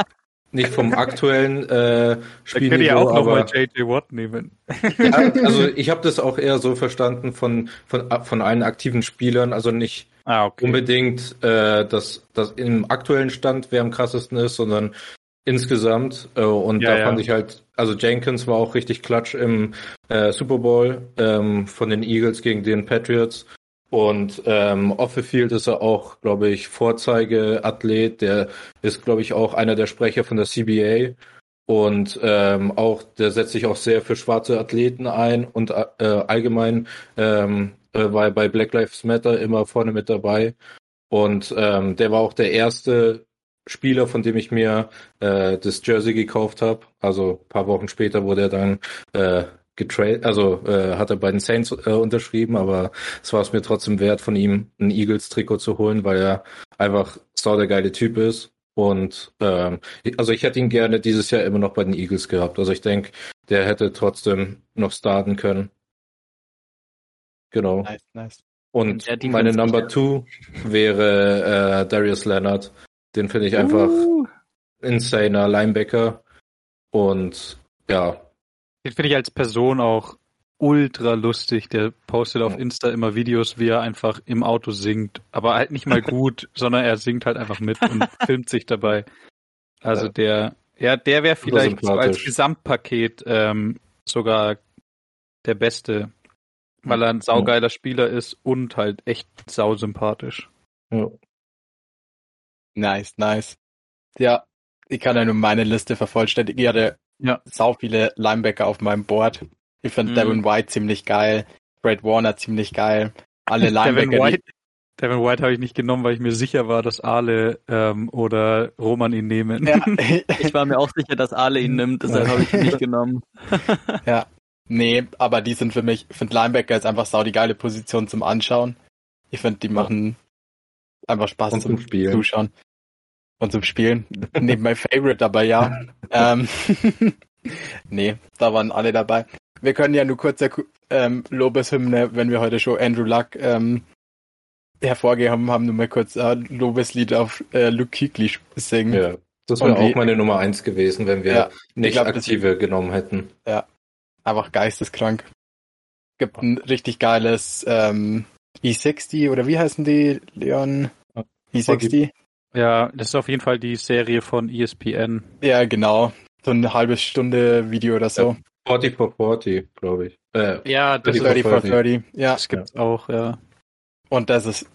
nicht vom aktuellen äh, Spiel. Da ja auch nochmal JJ Watt nehmen. Ja, also ich habe das auch eher so verstanden von, von, von allen aktiven Spielern, also nicht ah, okay. unbedingt, äh, dass das im aktuellen Stand wer am krassesten ist, sondern insgesamt. Äh, und ja, da ja. fand ich halt, also Jenkins war auch richtig klatsch im äh, Super Bowl ähm, von den Eagles gegen den Patriots. Und ähm, off the field ist er auch, glaube ich, Vorzeigeathlet. Der ist, glaube ich, auch einer der Sprecher von der CBA. Und ähm, auch, der setzt sich auch sehr für schwarze Athleten ein und äh, allgemein ähm, äh, war bei Black Lives Matter immer vorne mit dabei. Und ähm, der war auch der erste Spieler, von dem ich mir äh, das Jersey gekauft habe. Also paar Wochen später wurde er dann äh, getradet, also äh, hat er bei den Saints äh, unterschrieben, aber es war es mir trotzdem wert, von ihm ein Eagles-Trikot zu holen, weil er einfach so der geile Typ ist. Und ähm, also ich hätte ihn gerne dieses Jahr immer noch bei den Eagles gehabt. Also ich denke, der hätte trotzdem noch starten können. Genau. Nice, nice. Und meine Number Two wäre äh, Darius Leonard. Den finde ich einfach uh. insaner Linebacker. Und ja. Den finde ich als Person auch ultra lustig. Der postet auf Insta immer Videos, wie er einfach im Auto singt. Aber halt nicht mal gut, sondern er singt halt einfach mit und filmt sich dabei. Also ja. der, ja, der wäre vielleicht so als Gesamtpaket ähm, sogar der Beste, weil er ein saugeiler Spieler ist und halt echt sausympathisch. Ja. Nice, nice. Ja, ich kann ja nur meine Liste vervollständigen. Ich hatte ja. sau viele Linebacker auf meinem Board. Ich finde mhm. Devin White ziemlich geil, Brad Warner ziemlich geil. Alle Linebacker. Devin White, Devin White habe ich nicht genommen, weil ich mir sicher war, dass Ale ähm, oder Roman ihn nehmen. Ja. ich war mir auch sicher, dass Ale ihn nimmt, deshalb habe ich ihn nicht genommen. ja. Nee, aber die sind für mich, ich finde Linebacker ist einfach sau die geile Position zum Anschauen. Ich finde, die machen einfach Spaß zum, zum Spielen. Zuschauen. Und zum Spielen. Neben mein Favorite dabei, ja. ähm, nee, da waren alle dabei. Wir können ja nur kurz ähm, Lobeshymne, wenn wir heute schon Andrew Luck ähm, hervorgehoben haben, nur mal kurz äh, Lobeslied auf äh, Luke Kuechly singen. Ja, Das wäre auch meine Nummer eins gewesen, wenn wir ja, nicht glaub, aktive genommen hätten. Ja, einfach geisteskrank. Gibt ein richtig geiles ähm, E60 oder wie heißen die, Leon? E60? Ja, das ist auf jeden Fall die Serie von ESPN. Ja, genau. So eine halbe Stunde Video oder so. 40 for 40, glaube ich. Äh, ja, das 30 for 30. Ja. Das gibt's ja. auch, ja. Und das ist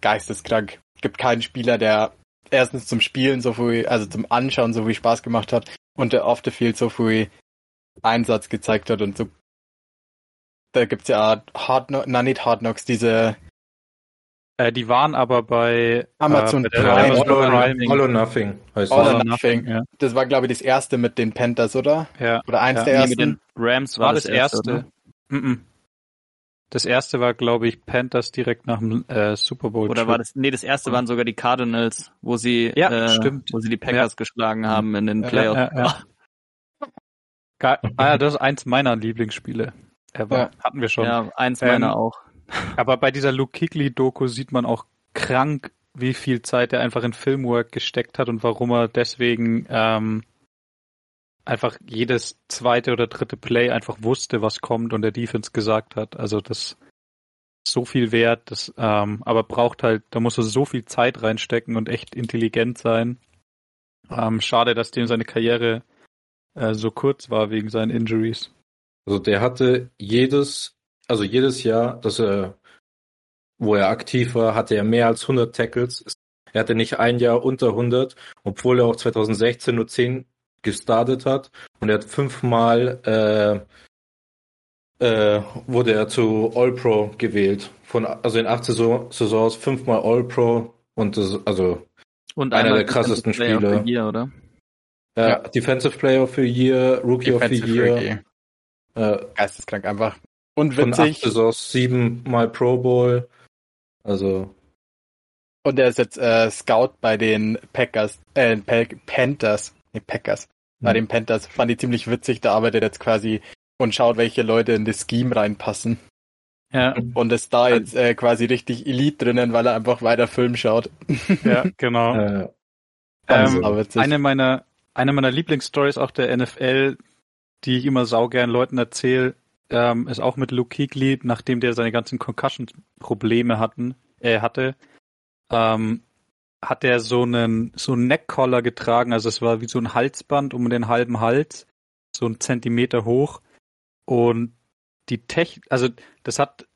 geisteskrank. Gibt keinen Spieler, der erstens zum Spielen so viel, also zum Anschauen so viel Spaß gemacht hat und der off the field so viel Einsatz gezeigt hat und so. Da gibt's ja Hard Knocks, na nicht Hard Knocks, diese äh, die waren aber bei Amazon äh, Prime. Amazon Prime. All or Nothing heißt All or Nothing. Ja. Das war, glaube ich, das erste mit den Panthers, oder? Ja. Oder eins ja. der ersten. Nee, mit den Rams war, war das, das, erste. erste mm -mm. Das erste war, glaube ich, Panthers direkt nach dem äh, Super Bowl. Oder war das? Nee, das erste waren sogar die Cardinals, wo sie, ja, äh, stimmt. wo sie die Packers ja. geschlagen haben in den Playoffs. Ja, ja, ja. ah ja, das ist eins meiner Lieblingsspiele. Ever. Hatten wir schon. Ja, eins meiner ähm, auch. Aber bei dieser Luke Kigley-Doku sieht man auch krank, wie viel Zeit er einfach in Filmwork gesteckt hat und warum er deswegen ähm, einfach jedes zweite oder dritte Play einfach wusste, was kommt und der Defense gesagt hat. Also das ist so viel wert, das, ähm, aber braucht halt, da muss er so viel Zeit reinstecken und echt intelligent sein. Ähm, schade, dass dem seine Karriere äh, so kurz war wegen seinen Injuries. Also der hatte jedes also jedes Jahr, dass er, wo er aktiv war, hatte er mehr als 100 Tackles. Er hatte nicht ein Jahr unter 100, obwohl er auch 2016 nur 10 gestartet hat. Und er hat fünfmal äh, äh, wurde er zu All-Pro gewählt. Von, also in acht Saison, Saisons fünfmal All-Pro und das, also und einer der krassesten Spiele. Year, oder? Ja, ja, Defensive Player of the Year, Rookie Defensive of the Year. Äh, Geisteskrank einfach. Und witzig. Von acht Saisons siebenmal Pro Bowl. Also. Und er ist jetzt äh, Scout bei den Packers, äh, Panthers. Nee, Packers. Mhm. Bei den Panthers. Fand ich ziemlich witzig. Da arbeitet jetzt quasi und schaut, welche Leute in das Scheme reinpassen. Ja. Und ist da jetzt äh, quasi richtig Elite drinnen, weil er einfach weiter Film schaut. Ja, genau. äh, ähm, eine meiner, eine meiner Lieblingsstories auch der NFL, die ich immer saugern Leuten erzähle, ähm, ist auch mit Luke Kuechly, nachdem der seine ganzen Concussion-Probleme hatten, äh, hatte, ähm, hat er so einen so einen Neckcollar getragen, also es war wie so ein Halsband um den halben Hals, so ein Zentimeter hoch. Und die Technik, also das hat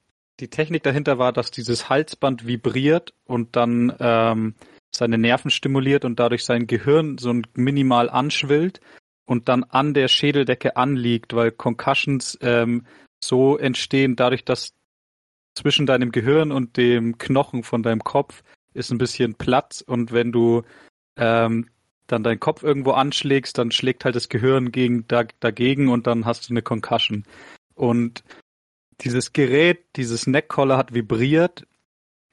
die Technik dahinter war, dass dieses Halsband vibriert und dann ähm, seine Nerven stimuliert und dadurch sein Gehirn so minimal anschwillt und dann an der Schädeldecke anliegt, weil Concussions ähm, so entstehen dadurch, dass zwischen deinem Gehirn und dem Knochen von deinem Kopf ist ein bisschen Platz und wenn du ähm, dann deinen Kopf irgendwo anschlägst, dann schlägt halt das Gehirn gegen, da, dagegen und dann hast du eine Concussion. Und dieses Gerät, dieses Neckcollar hat vibriert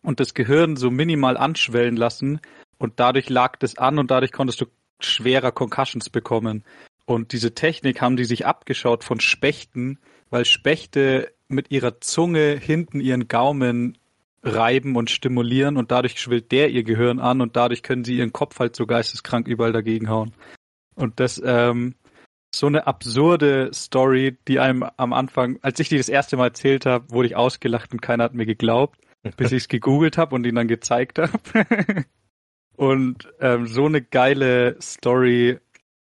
und das Gehirn so minimal anschwellen lassen und dadurch lag das an und dadurch konntest du schwerer Concussions bekommen. Und diese Technik haben die sich abgeschaut von Spechten, weil Spechte mit ihrer Zunge hinten ihren Gaumen reiben und stimulieren und dadurch schwillt der ihr Gehirn an und dadurch können sie ihren Kopf halt so geisteskrank überall dagegen hauen. Und das, ähm, so eine absurde Story, die einem am Anfang, als ich die das erste Mal erzählt habe, wurde ich ausgelacht und keiner hat mir geglaubt, bis ich es gegoogelt habe und ihn dann gezeigt habe. Und ähm, so eine geile Story,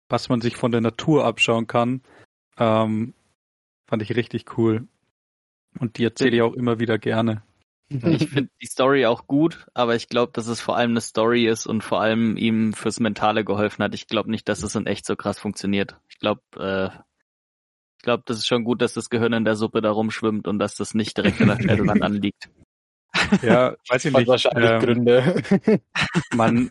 was man sich von der Natur abschauen kann, ähm, fand ich richtig cool. Und die erzähle ich auch immer wieder gerne. Ich finde die Story auch gut, aber ich glaube, dass es vor allem eine Story ist und vor allem ihm fürs Mentale geholfen hat. Ich glaube nicht, dass es in echt so krass funktioniert. Ich glaube, äh, ich glaube, das ist schon gut, dass das Gehirn in der Suppe da rumschwimmt und dass das nicht direkt in der Stellung anliegt. Ja, weiß ich nicht. Wahrscheinlich ähm, Gründe. man,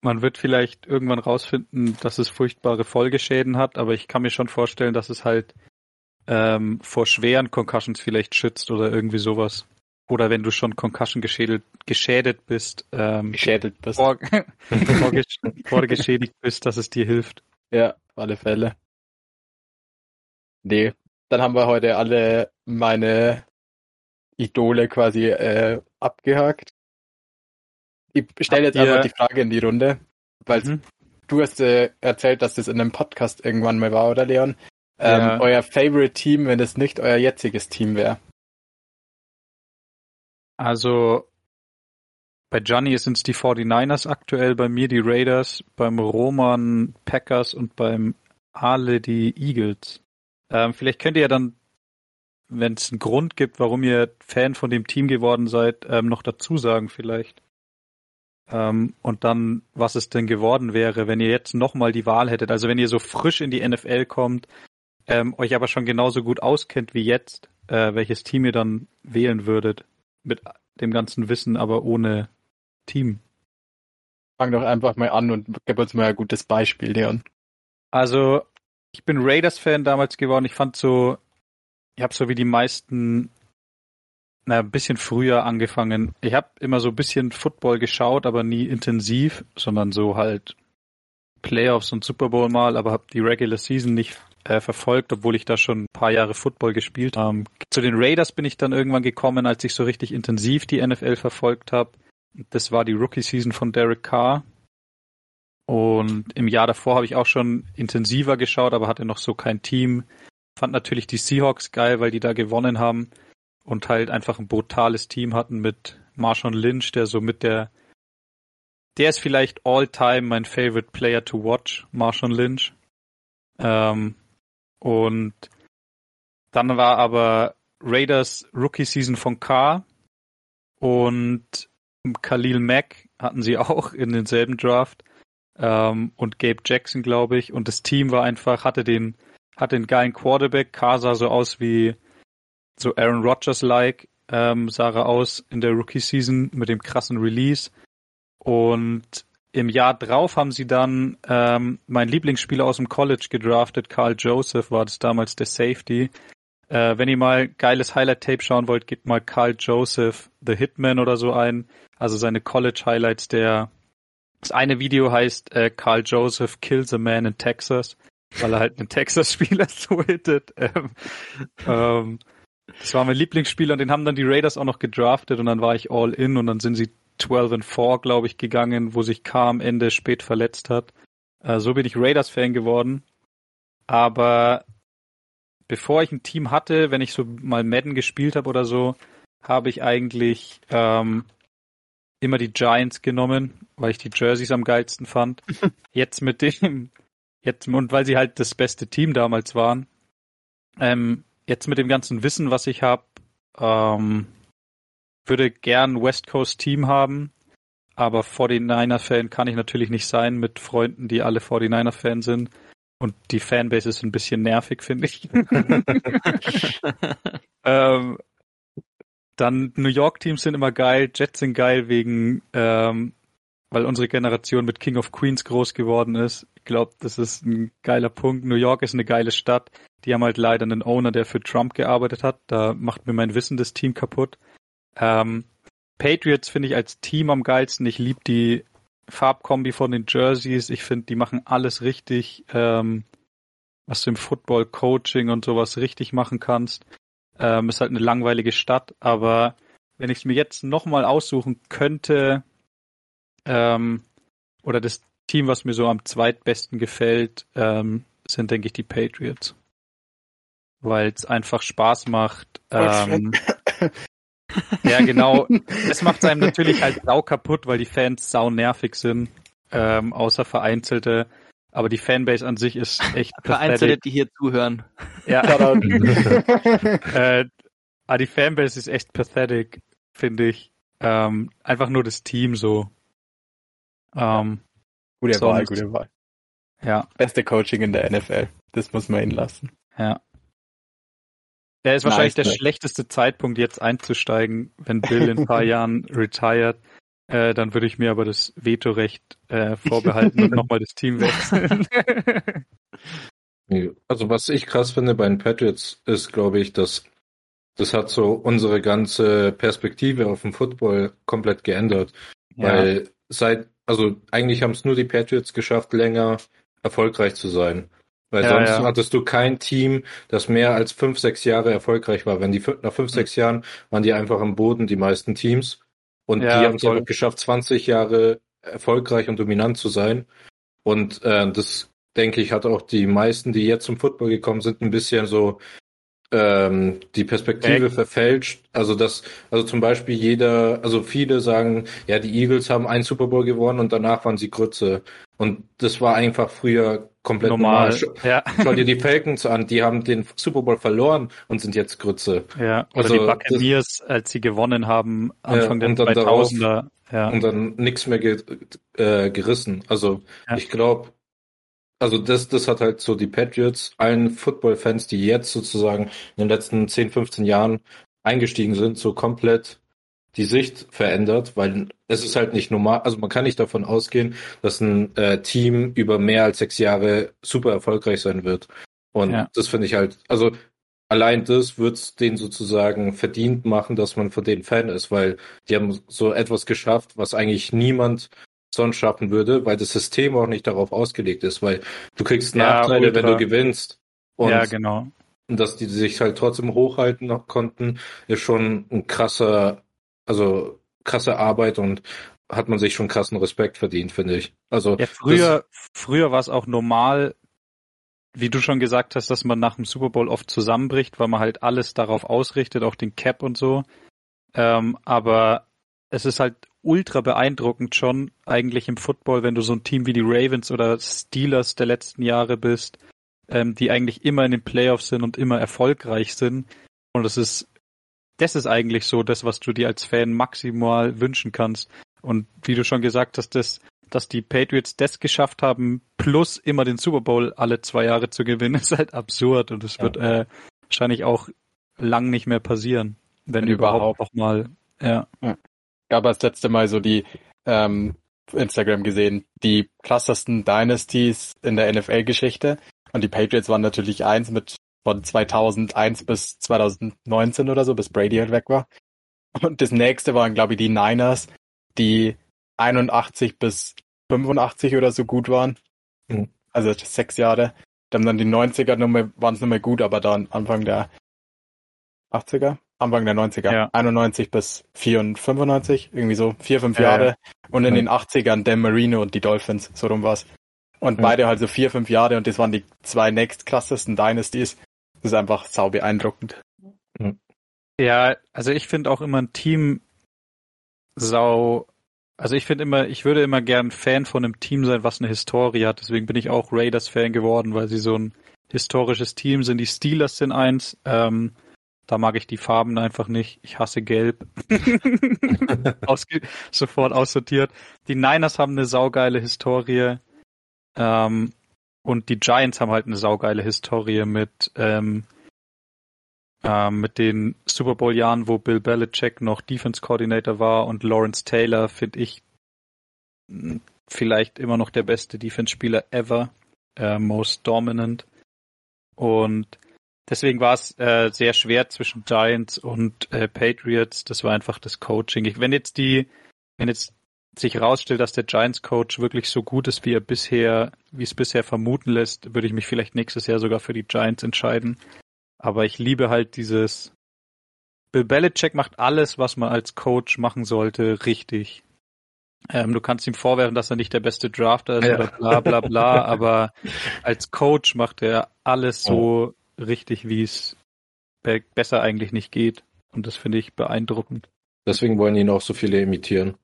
man wird vielleicht irgendwann rausfinden, dass es furchtbare Folgeschäden hat, aber ich kann mir schon vorstellen, dass es halt ähm, vor schweren Concussions vielleicht schützt oder irgendwie sowas. Oder wenn du schon Concussion geschädigt, geschädigt bist, ähm, geschädigt bist. Vor, vorgeschädigt bist, dass es dir hilft. Ja, auf alle Fälle. Nee, dann haben wir heute alle meine Idole quasi äh, abgehakt. Ich stelle jetzt einfach die Frage in die Runde, weil mhm. du hast äh, erzählt, dass das in einem Podcast irgendwann mal war, oder Leon? Ähm, ja. Euer Favorite Team, wenn es nicht euer jetziges Team wäre. Also bei Gianni sind es die 49ers aktuell, bei mir die Raiders, beim Roman Packers und beim Ale die Eagles. Ähm, vielleicht könnt ihr ja dann, wenn es einen Grund gibt, warum ihr Fan von dem Team geworden seid, ähm, noch dazu sagen vielleicht. Ähm, und dann, was es denn geworden wäre, wenn ihr jetzt nochmal die Wahl hättet. Also wenn ihr so frisch in die NFL kommt, ähm, euch aber schon genauso gut auskennt wie jetzt, äh, welches Team ihr dann wählen würdet. Mit dem ganzen Wissen, aber ohne Team. Fang doch einfach mal an und gib uns mal ein gutes Beispiel, Leon. Also, ich bin Raiders-Fan damals geworden. Ich fand so, ich habe so wie die meisten, na, ein bisschen früher angefangen. Ich habe immer so ein bisschen Football geschaut, aber nie intensiv, sondern so halt Playoffs und Super Bowl mal, aber habe die Regular Season nicht äh, verfolgt, obwohl ich da schon ein paar Jahre Football gespielt habe. Zu den Raiders bin ich dann irgendwann gekommen, als ich so richtig intensiv die NFL verfolgt habe. Das war die Rookie-Season von Derek Carr. Und im Jahr davor habe ich auch schon intensiver geschaut, aber hatte noch so kein Team. Fand natürlich die Seahawks geil, weil die da gewonnen haben und halt einfach ein brutales Team hatten mit Marshawn Lynch, der so mit der der ist vielleicht all time mein favorite player to watch, Marshawn Lynch. Ähm, und dann war aber Raiders Rookie Season von Carr und Khalil Mack hatten sie auch in denselben Draft ähm, und Gabe Jackson, glaube ich. Und das Team war einfach, hatte den, hatte den geilen Quarterback. Carr sah so aus wie so Aaron Rodgers-like, ähm, sah er aus in der Rookie-Season mit dem krassen Release. Und im Jahr drauf haben sie dann ähm, mein Lieblingsspieler aus dem College gedraftet, Carl Joseph war das damals der Safety. Äh, wenn ihr mal geiles Highlight-Tape schauen wollt, gebt mal Carl Joseph The Hitman oder so ein. Also seine College-Highlights der das eine Video heißt äh, Carl Joseph kills a man in Texas, weil er halt einen Texas-Spieler so hittet. Ähm, ähm, das war mein Lieblingsspieler und den haben dann die Raiders auch noch gedraftet und dann war ich all in und dann sind sie 12 and 4, glaube ich, gegangen, wo sich K am Ende spät verletzt hat. Äh, so bin ich Raiders-Fan geworden. Aber bevor ich ein Team hatte, wenn ich so mal Madden gespielt habe oder so, habe ich eigentlich ähm, immer die Giants genommen, weil ich die Jerseys am geilsten fand. Jetzt mit dem, jetzt und weil sie halt das beste Team damals waren. Ähm, jetzt mit dem ganzen Wissen, was ich habe, ähm, würde gern West Coast Team haben, aber 49er-Fan kann ich natürlich nicht sein mit Freunden, die alle 49er-Fan sind. Und die Fanbase ist ein bisschen nervig, finde ich. ähm, dann New York Teams sind immer geil, Jets sind geil wegen, ähm, weil unsere Generation mit King of Queens groß geworden ist. Ich glaube, das ist ein geiler Punkt. New York ist eine geile Stadt. Die haben halt leider einen Owner, der für Trump gearbeitet hat. Da macht mir mein Wissen das Team kaputt. Ähm, Patriots finde ich als Team am geilsten. Ich liebe die Farbkombi von den Jerseys. Ich finde, die machen alles richtig, ähm, was du im Football Coaching und sowas richtig machen kannst. Ähm, ist halt eine langweilige Stadt, aber wenn ich es mir jetzt nochmal aussuchen könnte, ähm, oder das Team, was mir so am zweitbesten gefällt, ähm, sind, denke ich, die Patriots. Weil es einfach Spaß macht. Ähm, ja, genau. Es macht einem natürlich halt sau kaputt, weil die Fans sau nervig sind, ähm, außer vereinzelte. Aber die Fanbase an sich ist echt Vereinzelte, die hier zuhören. Ja. äh, aber die Fanbase ist echt pathetic, finde ich. Ähm, einfach nur das Team so. Ähm, gute sonst, Wahl, gute Wahl. Ja. Beste Coaching in der NFL. Das muss man ihnen lassen. Ja. Der ist wahrscheinlich nice, der schlechteste Zeitpunkt, jetzt einzusteigen, wenn Bill in ein paar Jahren retired. Äh, dann würde ich mir aber das Vetorecht äh, vorbehalten und nochmal das Team wechseln. also was ich krass finde bei den Patriots ist, glaube ich, dass das hat so unsere ganze Perspektive auf den Football komplett geändert. Ja. Weil seit, also eigentlich haben es nur die Patriots geschafft, länger erfolgreich zu sein. Weil ja, sonst ja. hattest du kein Team, das mehr als fünf, sechs Jahre erfolgreich war. Wenn die nach fünf, sechs Jahren waren die einfach am Boden, die meisten Teams. Und ja, die haben es einfach geschafft, 20 Jahre erfolgreich und dominant zu sein. Und äh, das denke ich, hat auch die meisten, die jetzt zum Football gekommen sind, ein bisschen so ähm, die Perspektive Back. verfälscht. Also das, also zum Beispiel jeder, also viele sagen, ja, die Eagles haben einen Super Bowl gewonnen und danach waren sie Grütze. Und das war einfach früher komplett normal. normal. Ja. schau dir die Falcons an, die haben den Super Bowl verloren und sind jetzt Grütze. Ja, oder also die Buccaneers, das, als sie gewonnen haben, Anfang ja, der 2000er. Darauf, ja. Und dann nichts mehr ge äh, gerissen. Also ja. ich glaube, also das, das hat halt so die Patriots, allen Football-Fans, die jetzt sozusagen in den letzten 10, 15 Jahren eingestiegen sind, so komplett die Sicht verändert, weil es ist halt nicht normal, also man kann nicht davon ausgehen, dass ein äh, Team über mehr als sechs Jahre super erfolgreich sein wird. Und ja. das finde ich halt, also allein das wird's denen sozusagen verdient machen, dass man von denen Fan ist, weil die haben so etwas geschafft, was eigentlich niemand sonst schaffen würde, weil das System auch nicht darauf ausgelegt ist, weil du kriegst Nachteile, ja, wenn du gewinnst. Und, ja, genau. Und dass die sich halt trotzdem hochhalten noch konnten, ist schon ein krasser, also krasse Arbeit und hat man sich schon krassen Respekt verdient, finde ich. Also ja, früher, früher war es auch normal, wie du schon gesagt hast, dass man nach dem Super Bowl oft zusammenbricht, weil man halt alles darauf ausrichtet, auch den Cap und so. Ähm, aber es ist halt ultra beeindruckend schon eigentlich im Football, wenn du so ein Team wie die Ravens oder Steelers der letzten Jahre bist, ähm, die eigentlich immer in den Playoffs sind und immer erfolgreich sind. Und das ist, das ist eigentlich so das, was du dir als Fan maximal wünschen kannst. Und wie du schon gesagt hast, das, dass die Patriots das geschafft haben, plus immer den Super Bowl alle zwei Jahre zu gewinnen, ist halt absurd. Und es ja. wird äh, wahrscheinlich auch lang nicht mehr passieren, wenn, wenn überhaupt noch mal. Ja. ja habe das letzte Mal so die ähm, Instagram gesehen, die krassesten Dynasties in der NFL-Geschichte. Und die Patriots waren natürlich eins mit von 2001 bis 2019 oder so, bis Brady halt weg war. Und das nächste waren, glaube ich, die Niners, die 81 bis 85 oder so gut waren. Mhm. Also sechs Jahre. Dann dann die 90er waren es nicht mehr gut, aber dann Anfang der 80er, Anfang der 90er, ja. 91 bis 94, irgendwie so, vier, fünf ja, Jahre. Und in den 80ern Dan Marino und die Dolphins, so rum war's. Und beide halt so vier, fünf Jahre und das waren die zwei next krassesten Dynasties. Das ist einfach sau beeindruckend. Ja, also ich finde auch immer ein Team sau, also ich finde immer, ich würde immer gern Fan von einem Team sein, was eine Historie hat. Deswegen bin ich auch Raiders Fan geworden, weil sie so ein historisches Team sind. Die Steelers sind eins. Ähm, da mag ich die Farben einfach nicht. Ich hasse Gelb. Ausge sofort aussortiert. Die Niners haben eine saugeile Historie. Ähm, und die Giants haben halt eine saugeile Historie mit, ähm, ähm, mit den Super Bowl Jahren, wo Bill Belichick noch Defense Coordinator war und Lawrence Taylor finde ich hm, vielleicht immer noch der beste Defense Spieler ever, äh, most dominant. Und Deswegen war es äh, sehr schwer zwischen Giants und äh, Patriots. Das war einfach das Coaching. Ich, wenn jetzt die, wenn jetzt sich herausstellt, dass der Giants Coach wirklich so gut ist, wie er bisher, wie es bisher vermuten lässt, würde ich mich vielleicht nächstes Jahr sogar für die Giants entscheiden. Aber ich liebe halt dieses Bill Belichick macht alles, was man als Coach machen sollte, richtig. Ähm, du kannst ihm vorwerfen, dass er nicht der beste Drafter ist ja. oder bla bla bla, aber als Coach macht er alles so richtig, wie es be besser eigentlich nicht geht. Und das finde ich beeindruckend. Deswegen wollen ihn auch so viele imitieren.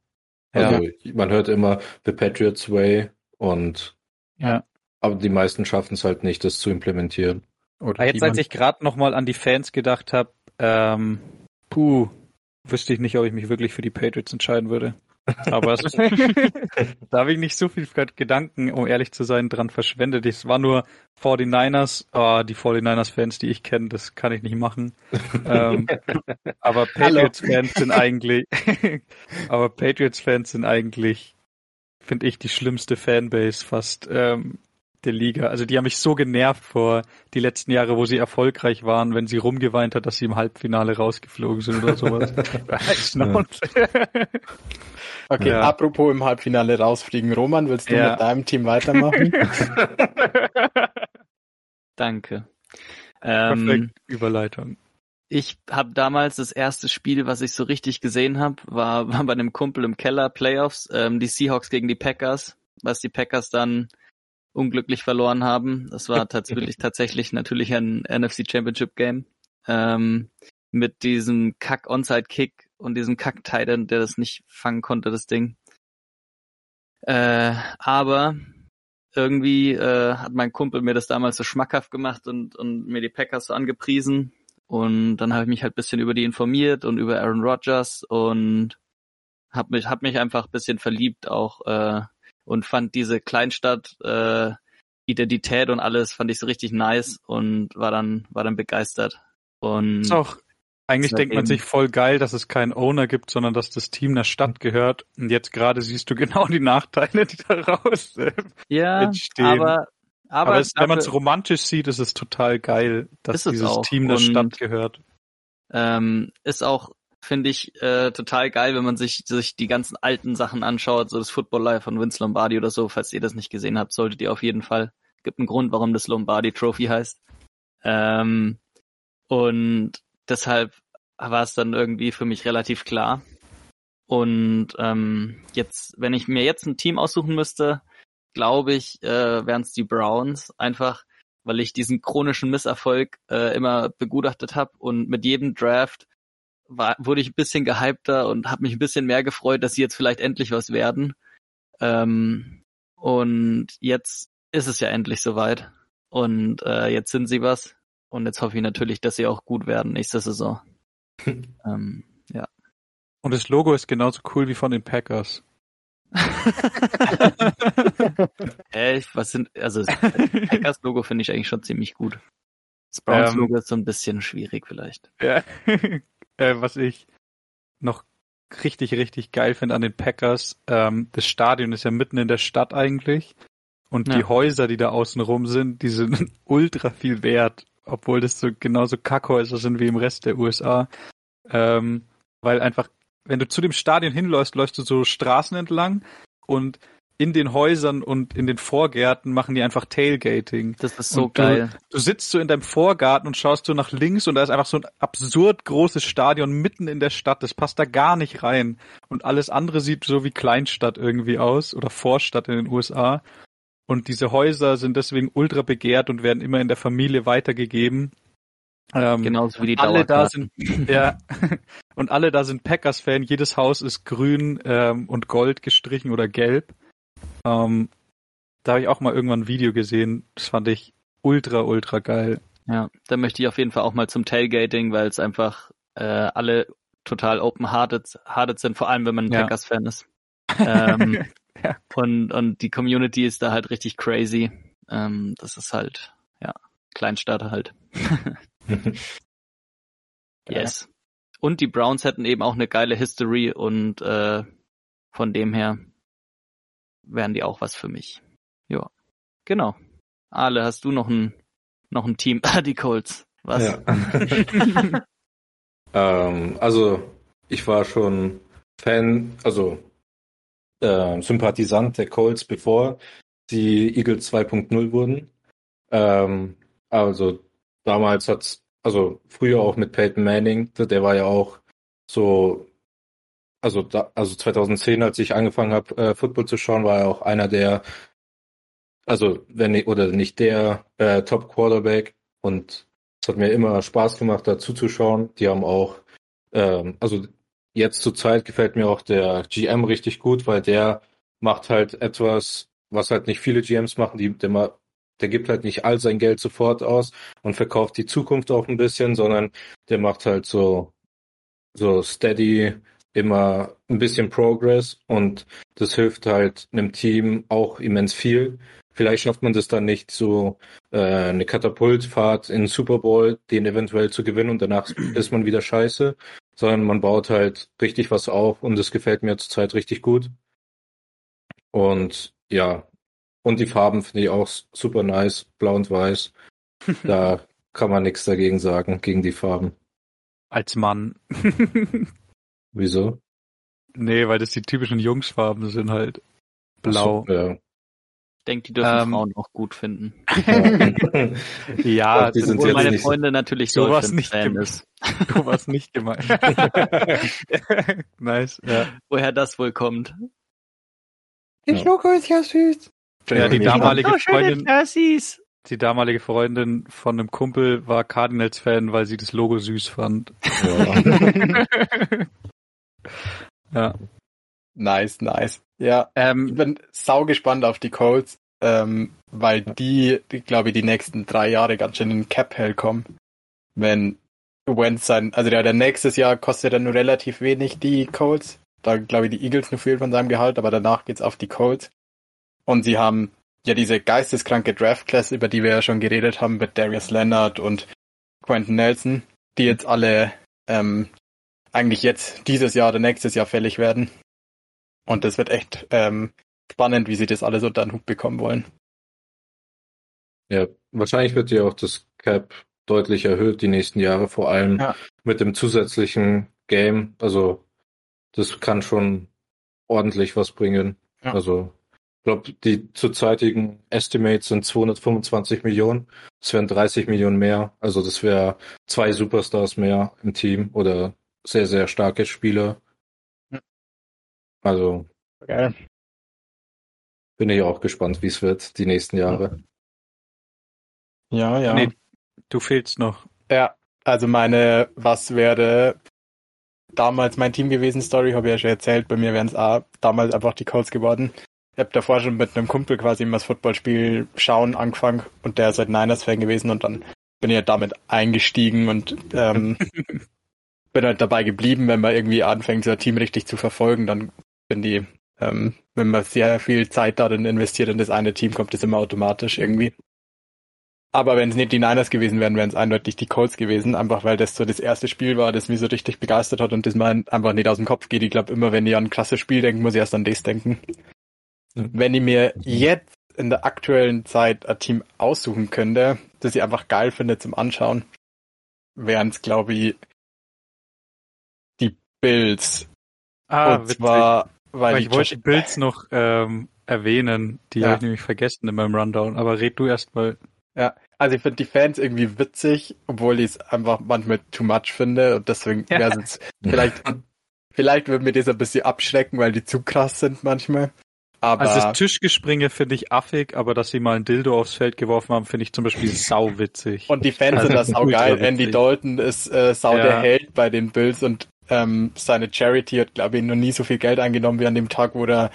Ja. Also man hört immer The Patriots Way und ja. aber die meisten schaffen es halt nicht, das zu implementieren. Oder ah, jetzt, als ich gerade nochmal an die Fans gedacht habe, ähm, puh, wüsste ich nicht, ob ich mich wirklich für die Patriots entscheiden würde. Aber da habe ich nicht so viel Gedanken, um ehrlich zu sein, dran verschwendet. Es war nur 49ers, oh, die 49ers-Fans, die ich kenne, das kann ich nicht machen. ähm, aber Patriots-Fans sind eigentlich, aber Patriots-Fans sind eigentlich, finde ich, die schlimmste Fanbase fast ähm, der Liga. Also die haben mich so genervt vor die letzten Jahre, wo sie erfolgreich waren, wenn sie rumgeweint hat, dass sie im Halbfinale rausgeflogen sind oder sowas. Okay, ja. apropos im Halbfinale rausfliegen. Roman, willst du ja. mit deinem Team weitermachen? Danke. Ähm, Überleitung. Ich habe damals das erste Spiel, was ich so richtig gesehen habe, war, war bei einem Kumpel im Keller Playoffs, ähm, die Seahawks gegen die Packers, was die Packers dann unglücklich verloren haben. Das war tatsächlich tatsächlich natürlich ein NFC Championship Game ähm, mit diesem Kack Onside Kick und diesem Kack der das nicht fangen konnte, das Ding. Äh, aber irgendwie äh, hat mein Kumpel mir das damals so schmackhaft gemacht und, und mir die Packers so angepriesen. Und dann habe ich mich halt bisschen über die informiert und über Aaron Rodgers und habe mich, hab mich einfach bisschen verliebt auch äh, und fand diese Kleinstadt äh, Identität und alles fand ich so richtig nice und war dann war dann begeistert. Und ist auch eigentlich denkt man sich voll geil, dass es keinen Owner gibt, sondern dass das Team der Stadt gehört. Und jetzt gerade siehst du genau die Nachteile, die daraus äh, ja, entstehen. Aber, aber, aber es, wenn man es romantisch sieht, ist es total geil, dass dieses auch. Team der Und, Stadt gehört. Ähm, ist auch, finde ich, äh, total geil, wenn man sich, sich die ganzen alten Sachen anschaut, so das Football Life von Vince Lombardi oder so. Falls ihr das nicht gesehen habt, solltet ihr auf jeden Fall. Gibt einen Grund, warum das Lombardi Trophy heißt. Ähm, und deshalb war es dann irgendwie für mich relativ klar. Und ähm, jetzt, wenn ich mir jetzt ein Team aussuchen müsste, glaube ich, äh, wären es die Browns. Einfach, weil ich diesen chronischen Misserfolg äh, immer begutachtet habe und mit jedem Draft war, wurde ich ein bisschen gehypter und habe mich ein bisschen mehr gefreut, dass sie jetzt vielleicht endlich was werden. Ähm, und jetzt ist es ja endlich soweit. Und äh, jetzt sind sie was. Und jetzt hoffe ich natürlich, dass sie auch gut werden nächste Saison. ähm, ja. Und das Logo ist genauso cool wie von den Packers. Hä, was sind, also das Packers-Logo finde ich eigentlich schon ziemlich gut. Das Browns-Logo ähm, ist so ein bisschen schwierig vielleicht. Ja. äh, was ich noch richtig, richtig geil finde an den Packers, ähm, das Stadion ist ja mitten in der Stadt eigentlich. Und ja. die Häuser, die da außen rum sind, die sind ultra viel wert obwohl das so genauso Kackhäuser sind wie im Rest der USA. Ähm, weil einfach, wenn du zu dem Stadion hinläufst, läufst du so Straßen entlang und in den Häusern und in den Vorgärten machen die einfach Tailgating. Das ist so und geil. Du, du sitzt so in deinem Vorgarten und schaust so nach links und da ist einfach so ein absurd großes Stadion mitten in der Stadt. Das passt da gar nicht rein. Und alles andere sieht so wie Kleinstadt irgendwie aus oder Vorstadt in den USA. Und diese Häuser sind deswegen ultra begehrt und werden immer in der Familie weitergegeben. Ähm, Genauso wie die alle da sind, ja, und alle da sind Packers-Fan. Jedes Haus ist grün ähm, und gold gestrichen oder gelb. Ähm, da habe ich auch mal irgendwann ein Video gesehen. Das fand ich ultra, ultra geil. Ja, da möchte ich auf jeden Fall auch mal zum Tailgating, weil es einfach äh, alle total open-hearted sind, vor allem wenn man ein ja. Packers-Fan ist. Ähm, ja. Und, und die Community ist da halt richtig crazy. Ähm, das ist halt, ja, Kleinstadt halt. yes. Und die Browns hätten eben auch eine geile History und äh, von dem her wären die auch was für mich. Ja, genau. Ale, hast du noch ein noch ein Team? Ah, die Colts. Was? Ja. ähm, also ich war schon Fan, also äh, Sympathisant der Colts, bevor die Eagles 2.0 wurden. Ähm, also damals hat's, also früher auch mit Peyton Manning, der war ja auch so, also da, also 2010, als ich angefangen habe, äh, Football zu schauen, war er auch einer der, also wenn nicht, oder nicht der äh, Top Quarterback und es hat mir immer Spaß gemacht, da zuzuschauen. Die haben auch, ähm, also Jetzt zur Zeit gefällt mir auch der GM richtig gut, weil der macht halt etwas, was halt nicht viele GMs machen. Die, der, der gibt halt nicht all sein Geld sofort aus und verkauft die Zukunft auch ein bisschen, sondern der macht halt so, so steady immer ein bisschen Progress und das hilft halt einem Team auch immens viel. Vielleicht schafft man das dann nicht so äh, eine Katapultfahrt in Super Bowl, den eventuell zu gewinnen und danach ist man wieder scheiße sondern man baut halt richtig was auf und es gefällt mir zurzeit richtig gut. Und ja, und die Farben finde ich auch super nice, blau und weiß. Da kann man nichts dagegen sagen, gegen die Farben. Als Mann. Wieso? Nee, weil das die typischen Jungsfarben sind halt. Blau. So, ja denke, die dürfen ähm, Frauen auch gut finden. ja, die sind meine nicht Freunde natürlich so was nicht Fan ist. Du warst nicht gemeint. nice. Ja. Woher das wohl kommt? Das Logo ist ja süß. Ja, die damalige Oh, Freundin, die damalige Freundin von einem Kumpel war Cardinals-Fan, weil sie das Logo süß fand. Ja. Ja. Nice, nice. Ja, ich Ähm, bin sau gespannt auf die Colts, ähm, weil die, die glaube ich, die nächsten drei Jahre ganz schön in den Cap Hell kommen. Wenn Wentz sein, also der, der nächstes Jahr kostet er nur relativ wenig, die Colts. Da glaube ich, die Eagles nur viel von seinem Gehalt, aber danach geht's auf die Colts. Und sie haben ja diese geisteskranke Draft Class, über die wir ja schon geredet haben, mit Darius Leonard und Quentin Nelson, die jetzt alle ähm, eigentlich jetzt dieses Jahr oder nächstes Jahr fällig werden. Und das wird echt ähm, spannend, wie sie das alles unter den Hut bekommen wollen. Ja, wahrscheinlich wird ja auch das Cap deutlich erhöht die nächsten Jahre, vor allem Ja. mit dem zusätzlichen Game. Also das kann schon ordentlich was bringen. Ja. Also ich glaube, die zurzeitigen Estimates sind 225 Millionen. Das wären 30 Millionen mehr. Also das wäre zwei Superstars mehr im Team oder sehr, sehr starke Spieler. Also Geil. bin ich auch gespannt, wie es wird die nächsten Jahre. Ja, ja. Nee. du fehlst noch. Ja, also meine, was wäre damals mein Team gewesen, Story, habe ich ja schon erzählt. Bei mir wären es auch damals einfach die Colts geworden. Ich habe davor schon mit einem Kumpel quasi immer das Footballspiel schauen angefangen und der ist halt Niners-Fan gewesen und dann bin ich halt damit eingestiegen und ähm, bin halt dabei geblieben, wenn man irgendwie anfängt, so ein Team richtig zu verfolgen, dann bin die, ähm, wenn man sehr viel Zeit darin investiert in das eine Team, kommt das immer automatisch irgendwie. Aber wenn es nicht die Niners gewesen wären, wären es eindeutig die Colts gewesen, einfach weil das so das erste Spiel war, das mich so richtig begeistert hat und das mir einfach nicht aus dem Kopf geht. Ich glaube, immer wenn ich an ein krasses Spiel denke, muss ich erst an das denken. Wenn ich mir jetzt in der aktuellen Zeit ein Team aussuchen könnte, das ich einfach geil finde zum Anschauen, wären es, glaube ich, die Bills. Ah, und witzig. zwar, weil ich wollte die Bills noch ähm, erwähnen, die Ja. habe ich nämlich vergessen in meinem Rundown. Aber red du erst mal. Also ich finde die Fans irgendwie witzig, obwohl ich es einfach manchmal too much finde und deswegen Ja. wäre es jetzt vielleicht, vielleicht würde mir das ein bisschen abschrecken, weil die zu krass sind manchmal. Aber Also das Tischgespringe finde ich affig, aber dass sie mal ein Dildo aufs Feld geworfen haben, finde ich zum Beispiel sauwitzig. und die Fans sind das Also auch geil. Andy witzig. Dalton ist äh, sau Ja. der Held bei den Bills und ähm, seine Charity hat, glaube ich, noch nie so viel Geld eingenommen wie an dem Tag, wo er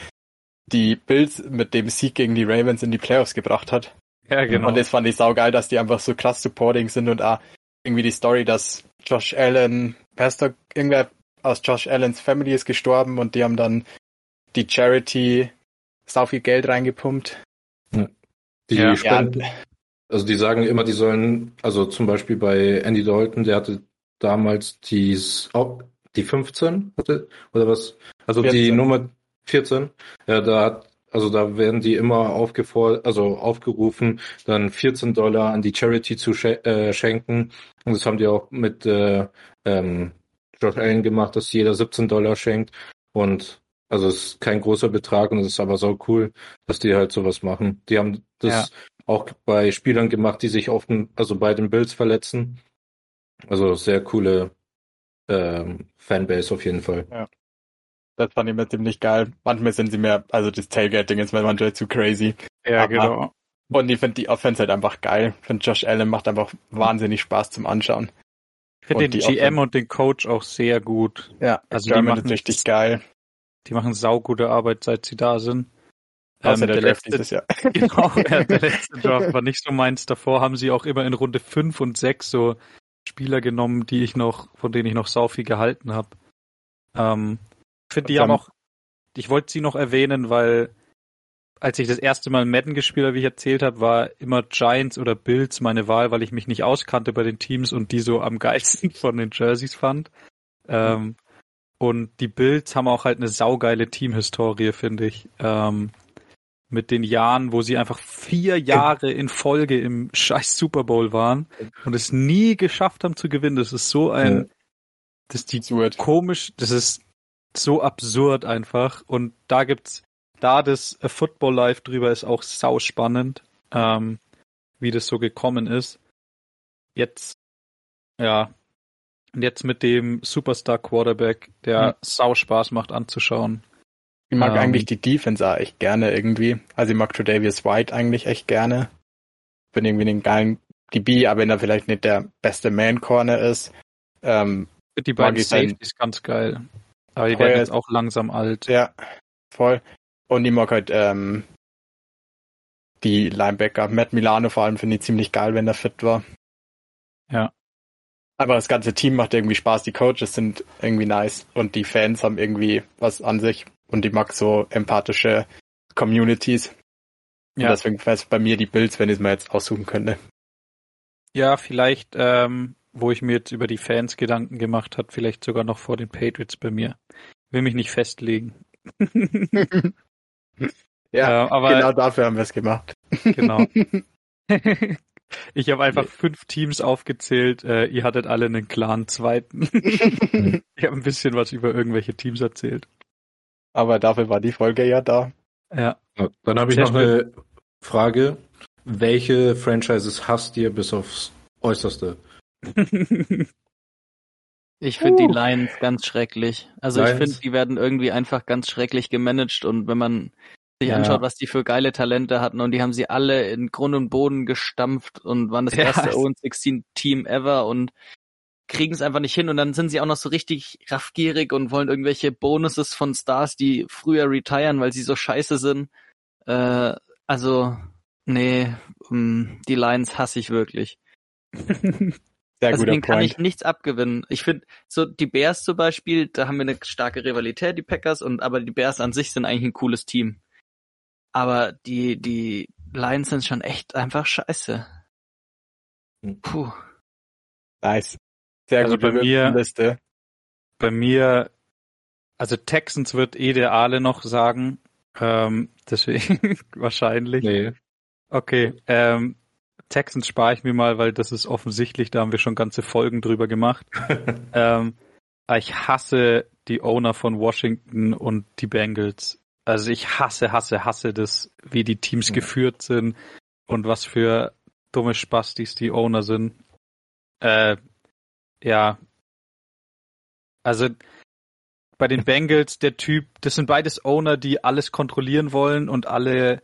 die Bills mit dem Sieg gegen die Ravens in die Playoffs gebracht hat. ja, genau. Und das fand ich saugeil, dass die einfach so krass supporting sind und auch irgendwie die Story, dass Josh Allen, Pastor, irgendwer aus Josh Allens Family ist gestorben und die haben dann die Charity sau viel Geld reingepumpt. Die Ja. Spenden, also die sagen immer, die sollen, also zum Beispiel bei Andy Dalton, der hatte damals dies, oh, die 15 hatte, oder was? Also die 14. Nummer 14, ja, da hat, also da werden die immer aufgefordert, also aufgerufen, dann 14 Dollar an die Charity zu schen äh, schenken. Und das haben die auch mit äh, ähm, Josh Allen gemacht, dass jeder 17 Dollar schenkt. Und also es ist kein großer Betrag und es ist aber so cool, dass die halt sowas machen. Die haben das auch bei Spielern gemacht, die sich oft, also bei den Bills verletzen. Also sehr coole ähm, Fanbase auf jeden Fall. Das fand ich mir ziemlich geil. Manchmal sind sie mehr, also das Tailgating ist mir manchmal zu crazy. ja, aber- genau. Und ich finde die Offense halt einfach geil. Ich finde Josh Allen macht einfach wahnsinnig Spaß zum Anschauen. Ich finde den die GM Offense- und den Coach auch sehr gut. Ja, Also die machen ist richtig geil. Die machen saugute Arbeit, seit sie da sind. Außer Ähm, der, der Draft letzte- dieses Jahr. Genau, ja, der letzte Draft war nicht so meins. Davor haben sie auch immer in Runde 5 und 6 so Spieler genommen, die ich noch, von denen ich noch sau viel gehalten habe. Ähm, ich finde, die dann- auch, ich wollte sie noch erwähnen, weil als ich das erste Mal Madden gespielt habe, wie ich erzählt habe, war immer Giants oder Bills meine Wahl, weil ich mich nicht auskannte bei den Teams und die so am geilsten von den Jerseys fand. Ähm, und die Bills haben auch halt eine saugeile Teamhistorie, finde ich. Ähm, mit den Jahren, wo sie einfach vier Jahre in Folge im scheiß Super Bowl waren und es nie geschafft haben zu gewinnen. Das ist so ein, das ist die Absurd. komisch, das ist so absurd einfach. Und da gibt's, da das äh, Football Live drüber ist auch sau spannend, ähm, wie das so gekommen ist. Jetzt, ja, und jetzt mit dem Superstar Quarterback, der Hm. sau Spaß macht anzuschauen. Ich mag Ähm. eigentlich die Defense auch echt gerne irgendwie. Also ich mag Tredavious White eigentlich echt gerne. Bin irgendwie einen geilen DB, aber wenn er vielleicht nicht der beste Man-Corner ist. Ähm, Die beiden Safeties ganz geil. Aber die werden jetzt ist- auch langsam alt. ja, voll. Und ich mag halt ähm, die Linebacker. Matt Milano vor allem finde ich ziemlich geil, wenn er fit war. Ja. Aber das ganze Team macht irgendwie Spaß. Die Coaches sind irgendwie nice und die Fans haben irgendwie was an sich. Und ich mag so empathische Communities. Und Ja. deswegen wäre es bei mir die Bills, wenn ich es mir jetzt aussuchen könnte. Ja, vielleicht, ähm, wo ich mir jetzt über die Fans Gedanken gemacht hat, vielleicht sogar noch vor den Patriots bei mir. Will mich nicht festlegen. Ja, Äh, aber genau dafür haben wir es gemacht. genau. ich habe einfach fünf Teams aufgezählt. Äh, ihr hattet alle einen klaren zweiten. ich habe ein bisschen was über irgendwelche Teams erzählt. Aber dafür war die Folge ja da. Ja. Dann habe ich noch eine Frage. Welche Franchises hasst ihr bis aufs Äußerste? Ich finde Uh. die Lions ganz schrecklich. Also ich Lions? finde, die werden irgendwie einfach ganz schrecklich gemanagt und wenn man sich Ja. anschaut, was die für geile Talente hatten und die haben sie alle in Grund und Boden gestampft und waren das Ja, erste es- 0-16 Team ever und kriegen es einfach nicht hin und dann sind sie auch noch so richtig raffgierig und wollen irgendwelche Bonuses von Stars, die früher retiren, weil sie so scheiße sind. Äh, also, nee, ähm, die Lions hasse ich wirklich. Sehr also denen kann ich nichts abgewinnen. Ich finde, so die Bears zum Beispiel, da haben wir eine starke Rivalität, die Packers, und aber die Bears an sich sind eigentlich ein cooles Team. Aber die, die Lions sind schon echt einfach scheiße. Hm. Puh. Nice. Sehr Also bei mir- Liste. bei mir, also Texans wird eh der Ale noch sagen. Ähm, deswegen wahrscheinlich. Nee. Okay, ähm, Texans spare ich mir mal, weil das ist offensichtlich, da haben wir schon ganze Folgen drüber gemacht. ähm, ich hasse die Owner von Washington und die Bengals. Also ich hasse, hasse, hasse das, wie die Teams Mhm. geführt sind und was für dumme Spastis die Owner sind. Äh, ja. Also bei den Bengals, der Typ, das sind beides Owner, die alles kontrollieren wollen und alle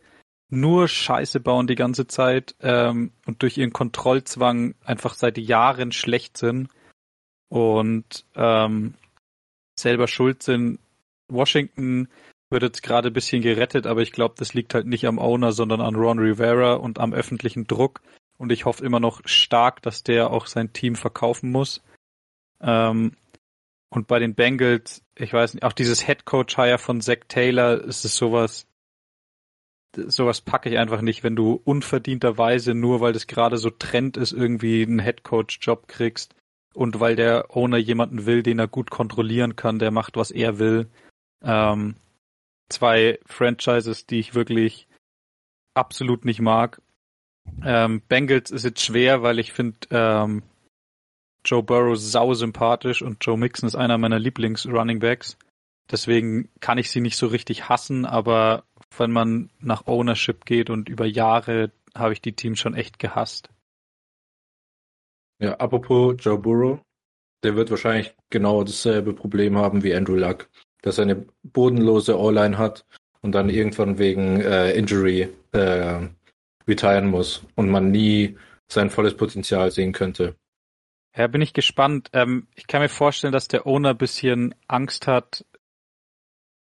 nur Scheiße bauen die ganze Zeit ähm, und durch ihren Kontrollzwang einfach seit Jahren schlecht sind und ähm, selber schuld sind. Washington wird jetzt gerade ein bisschen gerettet, aber ich glaube, das liegt halt nicht am Owner, sondern an Ron Rivera und am öffentlichen Druck. Und ich hoffe immer noch stark, dass der auch sein Team verkaufen muss. Ähm, und bei den Bengals, ich weiß nicht, auch dieses Head Coach Hire von Zach Taylor, ist es sowas, sowas packe ich einfach nicht, wenn du unverdienterweise nur, weil das gerade so Trend ist, irgendwie einen Head Coach Job kriegst und weil der Owner jemanden will, den er gut kontrollieren kann, der macht, was er will. Ähm, zwei Franchises, die ich wirklich absolut nicht mag. Ähm, Bengals ist jetzt schwer, weil ich finde ähm, Joe Burrow sau sympathisch und Joe Mixon ist einer meiner Lieblings-Runningbacks. Deswegen kann ich sie nicht so richtig hassen, aber wenn man nach Ownership geht und über Jahre habe ich die Teams schon echt gehasst. Ja, apropos Joe Burrow, der wird wahrscheinlich genau dasselbe Problem haben wie Andrew Luck, dass er eine bodenlose O-Line hat und dann irgendwann wegen äh, Injury äh, retiren muss und man nie sein volles Potenzial sehen könnte. Ja, bin ich gespannt. Ähm, ich kann mir vorstellen, dass der Owner ein bisschen Angst hat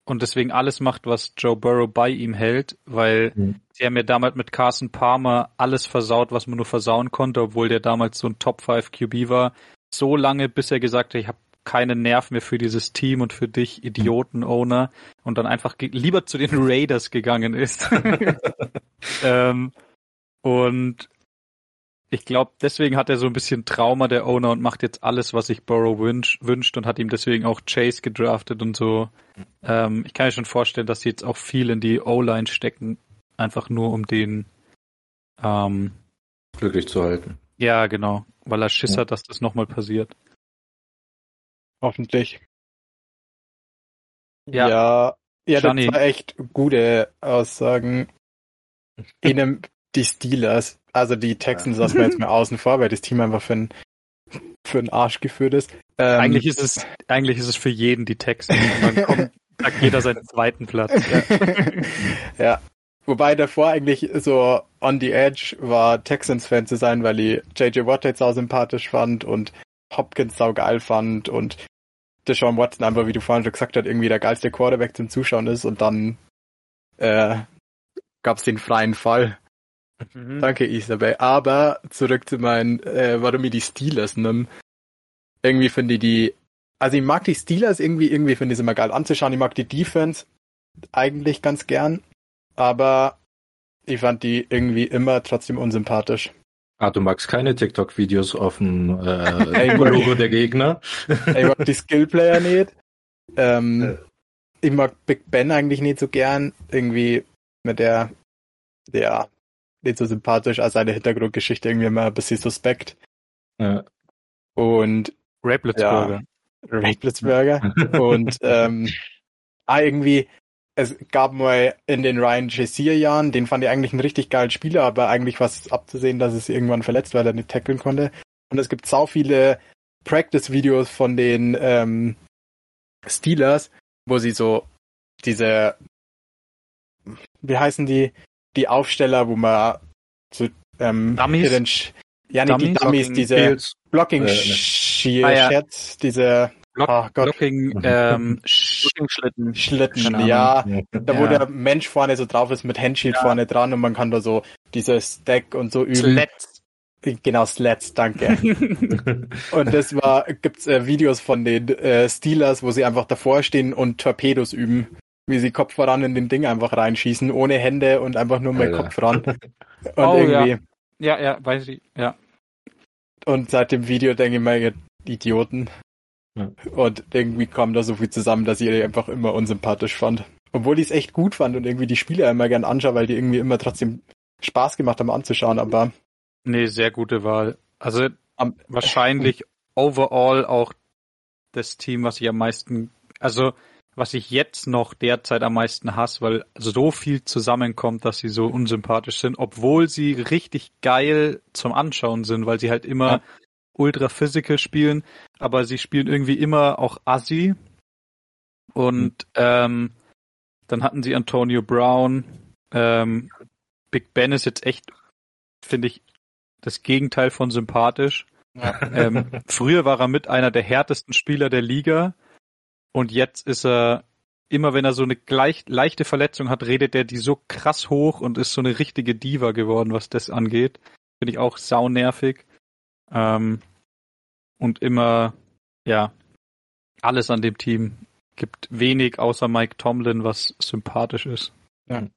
und deswegen alles macht, was Joe Burrow bei ihm hält, weil Mhm. sie haben ja damals mit Carson Palmer alles versaut, was man nur versauen konnte, obwohl der damals so ein Top 5 QB war. So lange, bis er gesagt hat, ich habe keinen Nerv mehr für dieses Team und für dich, Idioten-Owner, und dann einfach lieber zu den Raiders gegangen ist. ähm, und ich glaube, deswegen hat er so ein bisschen Trauma, der Owner, und macht jetzt alles, was sich Burrow wünsch, wünscht und hat ihm deswegen auch Chase gedraftet und so. Ähm, ich kann mir schon vorstellen, dass sie jetzt auch viel in die O-Line stecken, einfach nur um den, ähm, Glücklich zu halten. ja, genau, weil er Schiss Ja. hat, dass das nochmal passiert. Hoffentlich. Ja. Ja, ja das war echt gute Aussagen. Ihnen die Steelers, also die Texans lassen wir jetzt mal außen vor, weil das Team einfach für einen für einen Arsch geführt ist. Ähm, eigentlich ist es, eigentlich ist es für jeden die Texte. Man kommt, Sagt jeder seinen zweiten Platz. Ja. ja. Wobei davor eigentlich so on the edge war, Texans-Fan zu sein, weil ich J.J. Watt jetzt auch sympathisch fand und Hopkins sau geil fand und Deshaun Watson einfach, wie du vorhin schon gesagt hast, irgendwie der geilste Quarterback zum Zuschauen ist und dann äh, gab es den freien Fall. Mhm. Danke, Isabel. Aber zurück zu meinen, äh, warum ich die Steelers nimm. Irgendwie finde ich die, also ich mag die Steelers irgendwie, irgendwie finde ich es immer geil anzuschauen. Ich mag die Defense eigentlich ganz gern, aber ich fand die irgendwie immer trotzdem unsympathisch. Ah, du magst keine TikTok-Videos auf dem äh, Logo der Gegner? ich mag die Skillplayer nicht. Ähm, ich mag Big Ben eigentlich nicht so gern. Irgendwie mit der, der nicht so sympathisch als seine Hintergrundgeschichte irgendwie immer ein bisschen suspekt. Ja. Und Ray Blitzburger. Ja, Ray Blitzburger. und ähm, ah, irgendwie, es gab mal in den Ryan Shazier Jahren, den fand ich eigentlich einen richtig geilen Spieler, aber eigentlich war es abzusehen, dass es irgendwann verletzt, weil er nicht tackeln konnte. Und es gibt sau viele Practice-Videos von den ähm, Steelers, wo sie so diese, wie heißen die, die Aufsteller, wo man so ähm, Dummies? Den, ja, nicht die Dummies, Blocking diese Fields. Blocking äh, Shear, ah, ja. diese Block, oh Gott. Blocking, ähm, Schlitten. Schlitten, ja. Da wo ja. der Mensch vorne so drauf ist mit Handshield ja. vorne dran und man kann da so diese Stack und so üben. Slats. Genau, Slats, danke. und das war, gibt's äh, Videos von den äh, Steelers, wo sie einfach davor stehen und Torpedos üben. Wie sie Kopf voran in den Ding einfach reinschießen, ohne Hände und einfach nur mit Kopf ran. Und oh, irgendwie. Ja. ja, ja, weiß ich, ja. Und seit dem Video denke ich mir, Idioten. Ja. Und irgendwie kam da so viel zusammen, dass ich die einfach immer unsympathisch fand. Obwohl ich es echt gut fand und irgendwie die Spiele immer gern anschaue, weil die irgendwie immer trotzdem Spaß gemacht haben anzuschauen, aber. Nee, sehr gute Wahl. Also am, wahrscheinlich overall auch das Team, was ich am meisten, also was ich jetzt noch derzeit am meisten hasse, weil so viel zusammenkommt, dass sie so unsympathisch sind, obwohl sie richtig geil zum Anschauen sind, weil sie halt immer ja. ultra physical spielen, aber sie spielen irgendwie immer auch assi. Und mhm. ähm, dann hatten sie Antonio Brown. Ähm, Big Ben ist jetzt echt, finde ich, das Gegenteil von sympathisch. Ja. Ähm, früher war er mit einer der härtesten Spieler der Liga und jetzt ist er, immer wenn er so eine gleich, leichte Verletzung hat, redet er die so krass hoch und ist so eine richtige Diva geworden, was das angeht. Finde ich auch sau nervig. Ähm, und immer, ja, alles an dem Team gibt wenig außer Mike Tomlin, was sympathisch ist. Ja.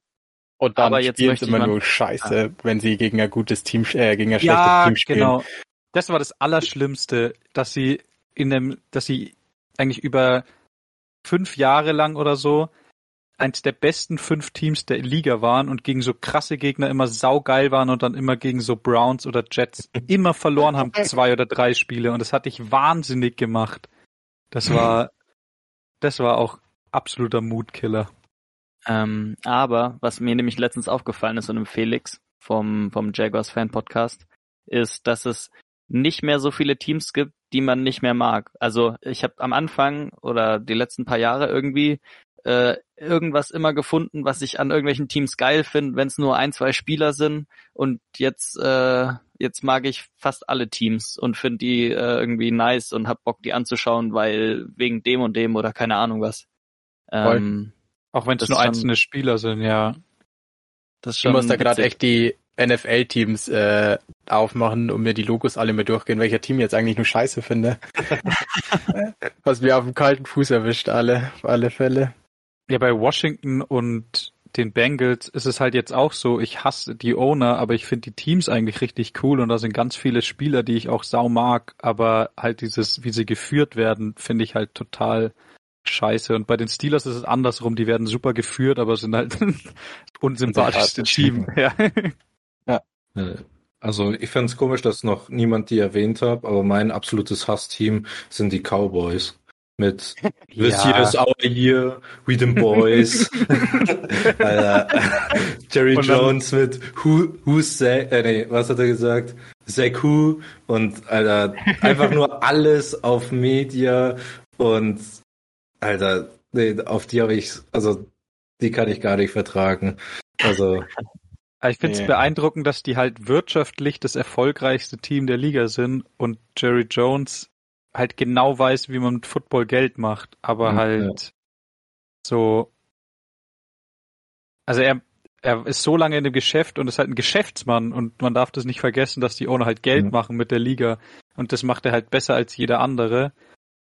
Und dann Aber jetzt spielt immer nur Scheiße, ah. wenn sie gegen ein gutes Team, äh, gegen ein schlechtes ja, Team spielen. genau. Das war das Allerschlimmste, dass sie in dem, dass sie eigentlich über fünf Jahre lang oder so eins der besten fünf Teams der Liga waren und gegen so krasse Gegner immer saugeil waren und dann immer gegen so Browns oder Jets immer verloren haben, zwei oder drei Spiele. Und das hat dich wahnsinnig gemacht. Das war, das war auch absoluter Mutkiller. Ähm, aber was mir nämlich letztens aufgefallen ist und im Felix vom, vom Jaguars Fan Podcast, ist, dass es nicht mehr so viele Teams gibt, die man nicht mehr mag. Also ich habe am Anfang oder die letzten paar Jahre irgendwie äh, irgendwas immer gefunden, was ich an irgendwelchen Teams geil finde, wenn es nur ein, zwei Spieler sind. Und jetzt, äh, jetzt mag ich fast alle Teams und finde die äh, irgendwie nice und hab Bock, die anzuschauen, weil wegen dem und dem oder keine Ahnung was. Ähm, Auch wenn es nur einzelne Spieler sind, ja. Das schon du musst da gerade echt die NFL-Teams äh, aufmachen und mir die Logos alle mal durchgehen, welcher Team jetzt eigentlich nur scheiße finde. Was mir auf dem kalten Fuß erwischt, alle, auf alle Fälle. Ja, bei Washington und den Bengals ist es halt jetzt auch so, ich hasse die Owner, aber ich finde die Teams eigentlich richtig cool und da sind ganz viele Spieler, die ich auch sau mag, aber halt dieses, wie sie geführt werden, finde ich halt total scheiße. Und bei den Steelers ist es andersrum, die werden super geführt, aber sind halt unsympathischste Team. Ja. Also ich fände es komisch, dass noch niemand die erwähnt hat, aber mein absolutes Hassteam sind die Cowboys. Mit This ja. year's our year, we the boys. Jerry Jones mit Who, Who's Zach, äh, nee, was hat er gesagt? Zach Who und Alter, einfach nur alles auf Media und Alter, nee, auf die habe ich, also die kann ich gar nicht vertragen. Also. Ich finde es nee. beeindruckend, dass die halt wirtschaftlich das erfolgreichste Team der Liga sind und Jerry Jones halt genau weiß, wie man mit Football Geld macht, aber mhm, halt ja. so. Also er, er ist so lange in dem Geschäft und ist halt ein Geschäftsmann und man darf das nicht vergessen, dass die Owner halt Geld mhm. machen mit der Liga und das macht er halt besser als jeder andere.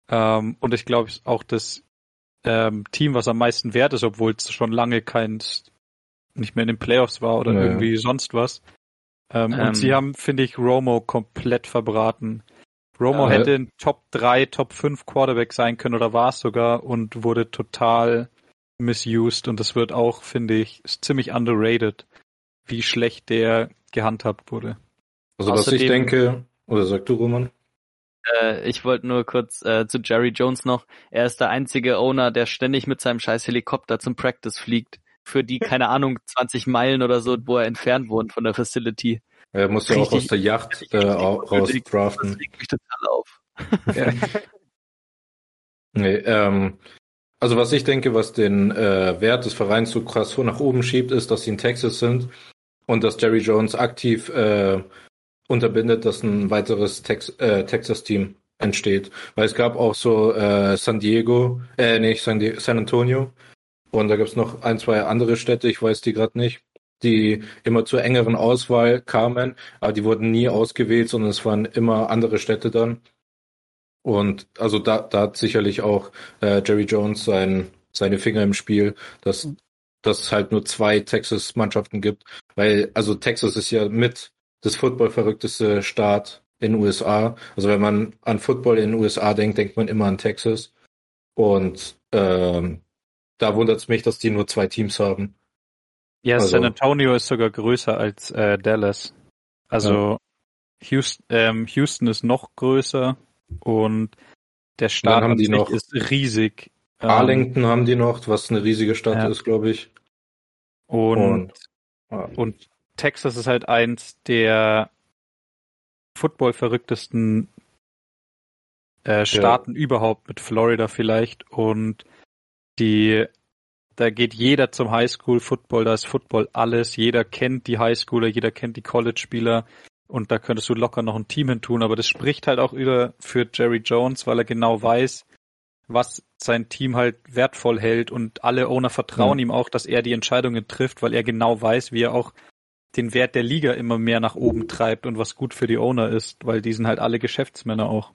Ähm, und ich glaube auch das ähm, Team, was am meisten wert ist, obwohl es schon lange kein nicht mehr in den Playoffs war oder ja. irgendwie sonst was. Ähm, ähm, und sie haben, finde ich, Romo komplett verbraten. Romo ja, hätte ein Top 3, Top 5 Quarterback sein können oder war es sogar und wurde total misused und das wird auch, finde ich, ziemlich underrated, wie schlecht der gehandhabt wurde. Also Außerdem, was ich denke, oder sag du, Roman? Äh, ich wollte nur kurz äh, zu Jerry Jones noch. Er ist der einzige Owner, der ständig mit seinem scheiß Helikopter zum Practice fliegt. Für die, keine Ahnung, 20 Meilen oder so, wo er entfernt wohnt von der Facility. Er muss ja auch aus der Yacht äh, raus draften. Das regt mich total auf. ja. nee, ähm, also was ich denke, was den äh, Wert des Vereins so krass nach oben schiebt, ist, dass sie in Texas sind und dass Jerry Jones aktiv äh, unterbindet, dass ein weiteres Tex äh, Texas-Team entsteht. Weil es gab auch so äh, San Diego, äh, nicht San, San Antonio. Und da gibt's noch ein, zwei andere Städte, ich weiß die gerade nicht, die immer zur engeren Auswahl kamen, aber die wurden nie ausgewählt, sondern es waren immer andere Städte dann. Und also da, da hat sicherlich auch äh, Jerry Jones sein, seine Finger im Spiel, dass, dass es halt nur zwei Texas-Mannschaften gibt. Weil, also Texas ist ja mit das Football-verrückteste Staat in den USA. Also wenn man an Football in den USA denkt, denkt man immer an Texas. Und ähm, da wundert es mich, dass die nur zwei Teams haben. Ja, also, San Antonio ist sogar größer als äh, Dallas. Also ja. Houston, ähm, Houston ist noch größer und der Staat haben die noch ist riesig. Arlington ähm, haben die noch, was eine riesige Stadt ja. ist, glaube ich. Und, und, und Texas ist halt eins der Football-verrücktesten äh, Staaten ja. überhaupt mit Florida vielleicht und die da geht jeder zum Highschool Football, da ist Football alles, jeder kennt die Highschooler, jeder kennt die College Spieler und da könntest du locker noch ein Team hin tun, aber das spricht halt auch wieder für Jerry Jones, weil er genau weiß, was sein Team halt wertvoll hält und alle Owner vertrauen mhm. ihm auch, dass er die Entscheidungen trifft, weil er genau weiß, wie er auch den Wert der Liga immer mehr nach oben treibt und was gut für die Owner ist, weil die sind halt alle Geschäftsmänner auch.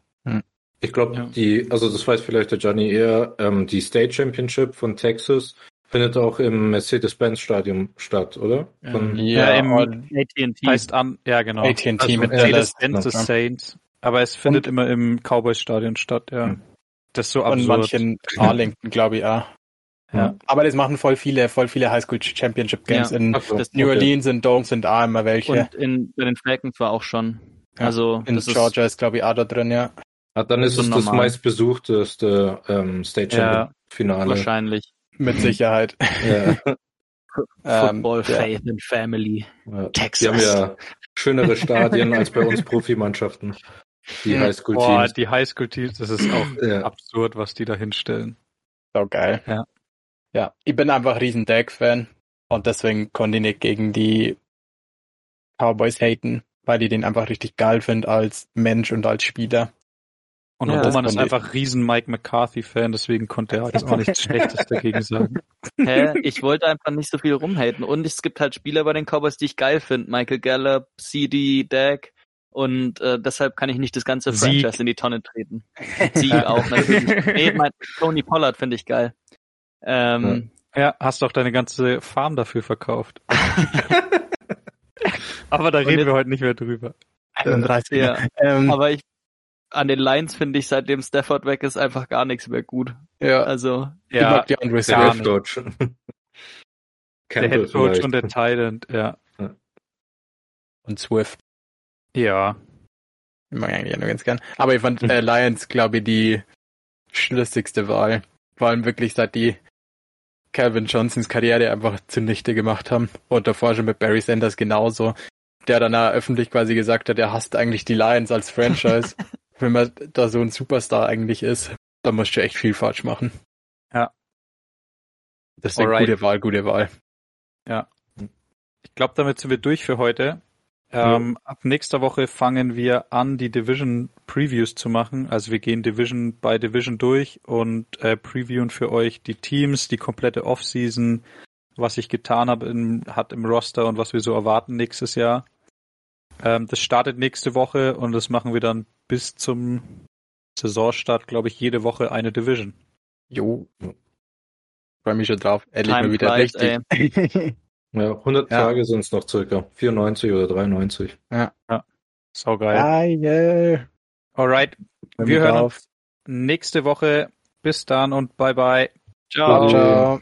Ich glaube, ja. die, also das weiß vielleicht der Johnny eher, ähm, die State Championship von Texas findet auch im Mercedes-Benz Stadion statt, oder? Von, ja, ja, im AT&T heißt an, ja genau. AT&T also mit Mercedes-Benz ist Saints, aber es findet und, immer im Cowboys Stadion statt, ja. Hm. Das ist so absurd. Und manchen Arlington, glaube ich, auch. Ja. Aber das machen voll viele, voll viele Highschool Championship Games. Ja, in so, New okay. Orleans, in Dome sind auch immer welche. Und in, bei den Falcons war auch schon. Ja, also in Georgia ist, ist glaube ich, auch da drin, ja. Ah, dann ist es das meistbesuchteste ähm, State Champion Finale. Wahrscheinlich. Mit Sicherheit. Ja. Football, ähm, Faith and Family. Ja. Texas. Die haben ja schönere Stadien als bei uns Profimannschaften. Die Highschool-Teams. Boah, die Highschool-Teams, das ist auch absurd, was die da hinstellen. So geil. Ja. Ja, ich bin einfach riesen Dak-Fan und deswegen konnte ich nicht gegen die Cowboys haten, weil ich den einfach richtig geil finde als Mensch und als Spieler. Und ja, Roman ist einfach riesen Mike McCarthy-Fan, deswegen konnte er jetzt auch nichts Schlechtes dagegen sagen. Hä? Ich wollte einfach nicht so viel rumhaten. Und es gibt halt Spieler bei den Cowboys, die ich geil finde. Michael Gallup, CD, Dak. Und äh, deshalb kann ich nicht das ganze Sieg. Franchise in die Tonne treten. Sieg auch natürlich. nee, mein, Tony Pollard finde ich geil. Ähm, ja, hast doch deine ganze Farm dafür verkauft. aber da reden jetzt, wir heute nicht mehr drüber. 31. Ja, ähm, aber ich an den Lines finde ich, seitdem Stafford weg ist, einfach gar nichts mehr gut. Ja. Also, ja, die Andre der Head Coach. der Head Coach und der Thailand, ja. Und Swift. Ja. Ich mag eigentlich nur ganz gern. Aber ich fand äh, Lions, glaube ich, die schlüssigste Wahl. Vor allem wirklich seit die Calvin Johnsons Karriere einfach zunichte gemacht haben. Und davor schon mit Barry Sanders genauso. Der danach öffentlich quasi gesagt hat, er hasst eigentlich die Lions als Franchise. Wenn man da so ein Superstar eigentlich ist, dann musst du echt viel falsch machen. Ja. Das ist eine Alright. gute Wahl, gute Wahl. Ich glaube, damit sind wir durch für heute. Ähm, Ab nächster Woche fangen wir an, die Division Previews zu machen. Also wir gehen Division by Division durch und äh, previewen für euch die Teams, die komplette Offseason, was sich getan hat im, hat im Roster und was wir so erwarten nächstes Jahr. Ähm, das startet nächste Woche und das machen wir dann bis zum Saisonstart, glaube ich, jede Woche eine Division. Jo. Freue mich schon drauf. Endlich Time mal wieder flies, richtig. Ja, 100 Ja. Tage sind es noch circa. 94 oder 93. Saugeil. Geil. Alright, Freu wir hören drauf. uns nächste Woche. Bis dann und bye bye. Ciao. Ciao.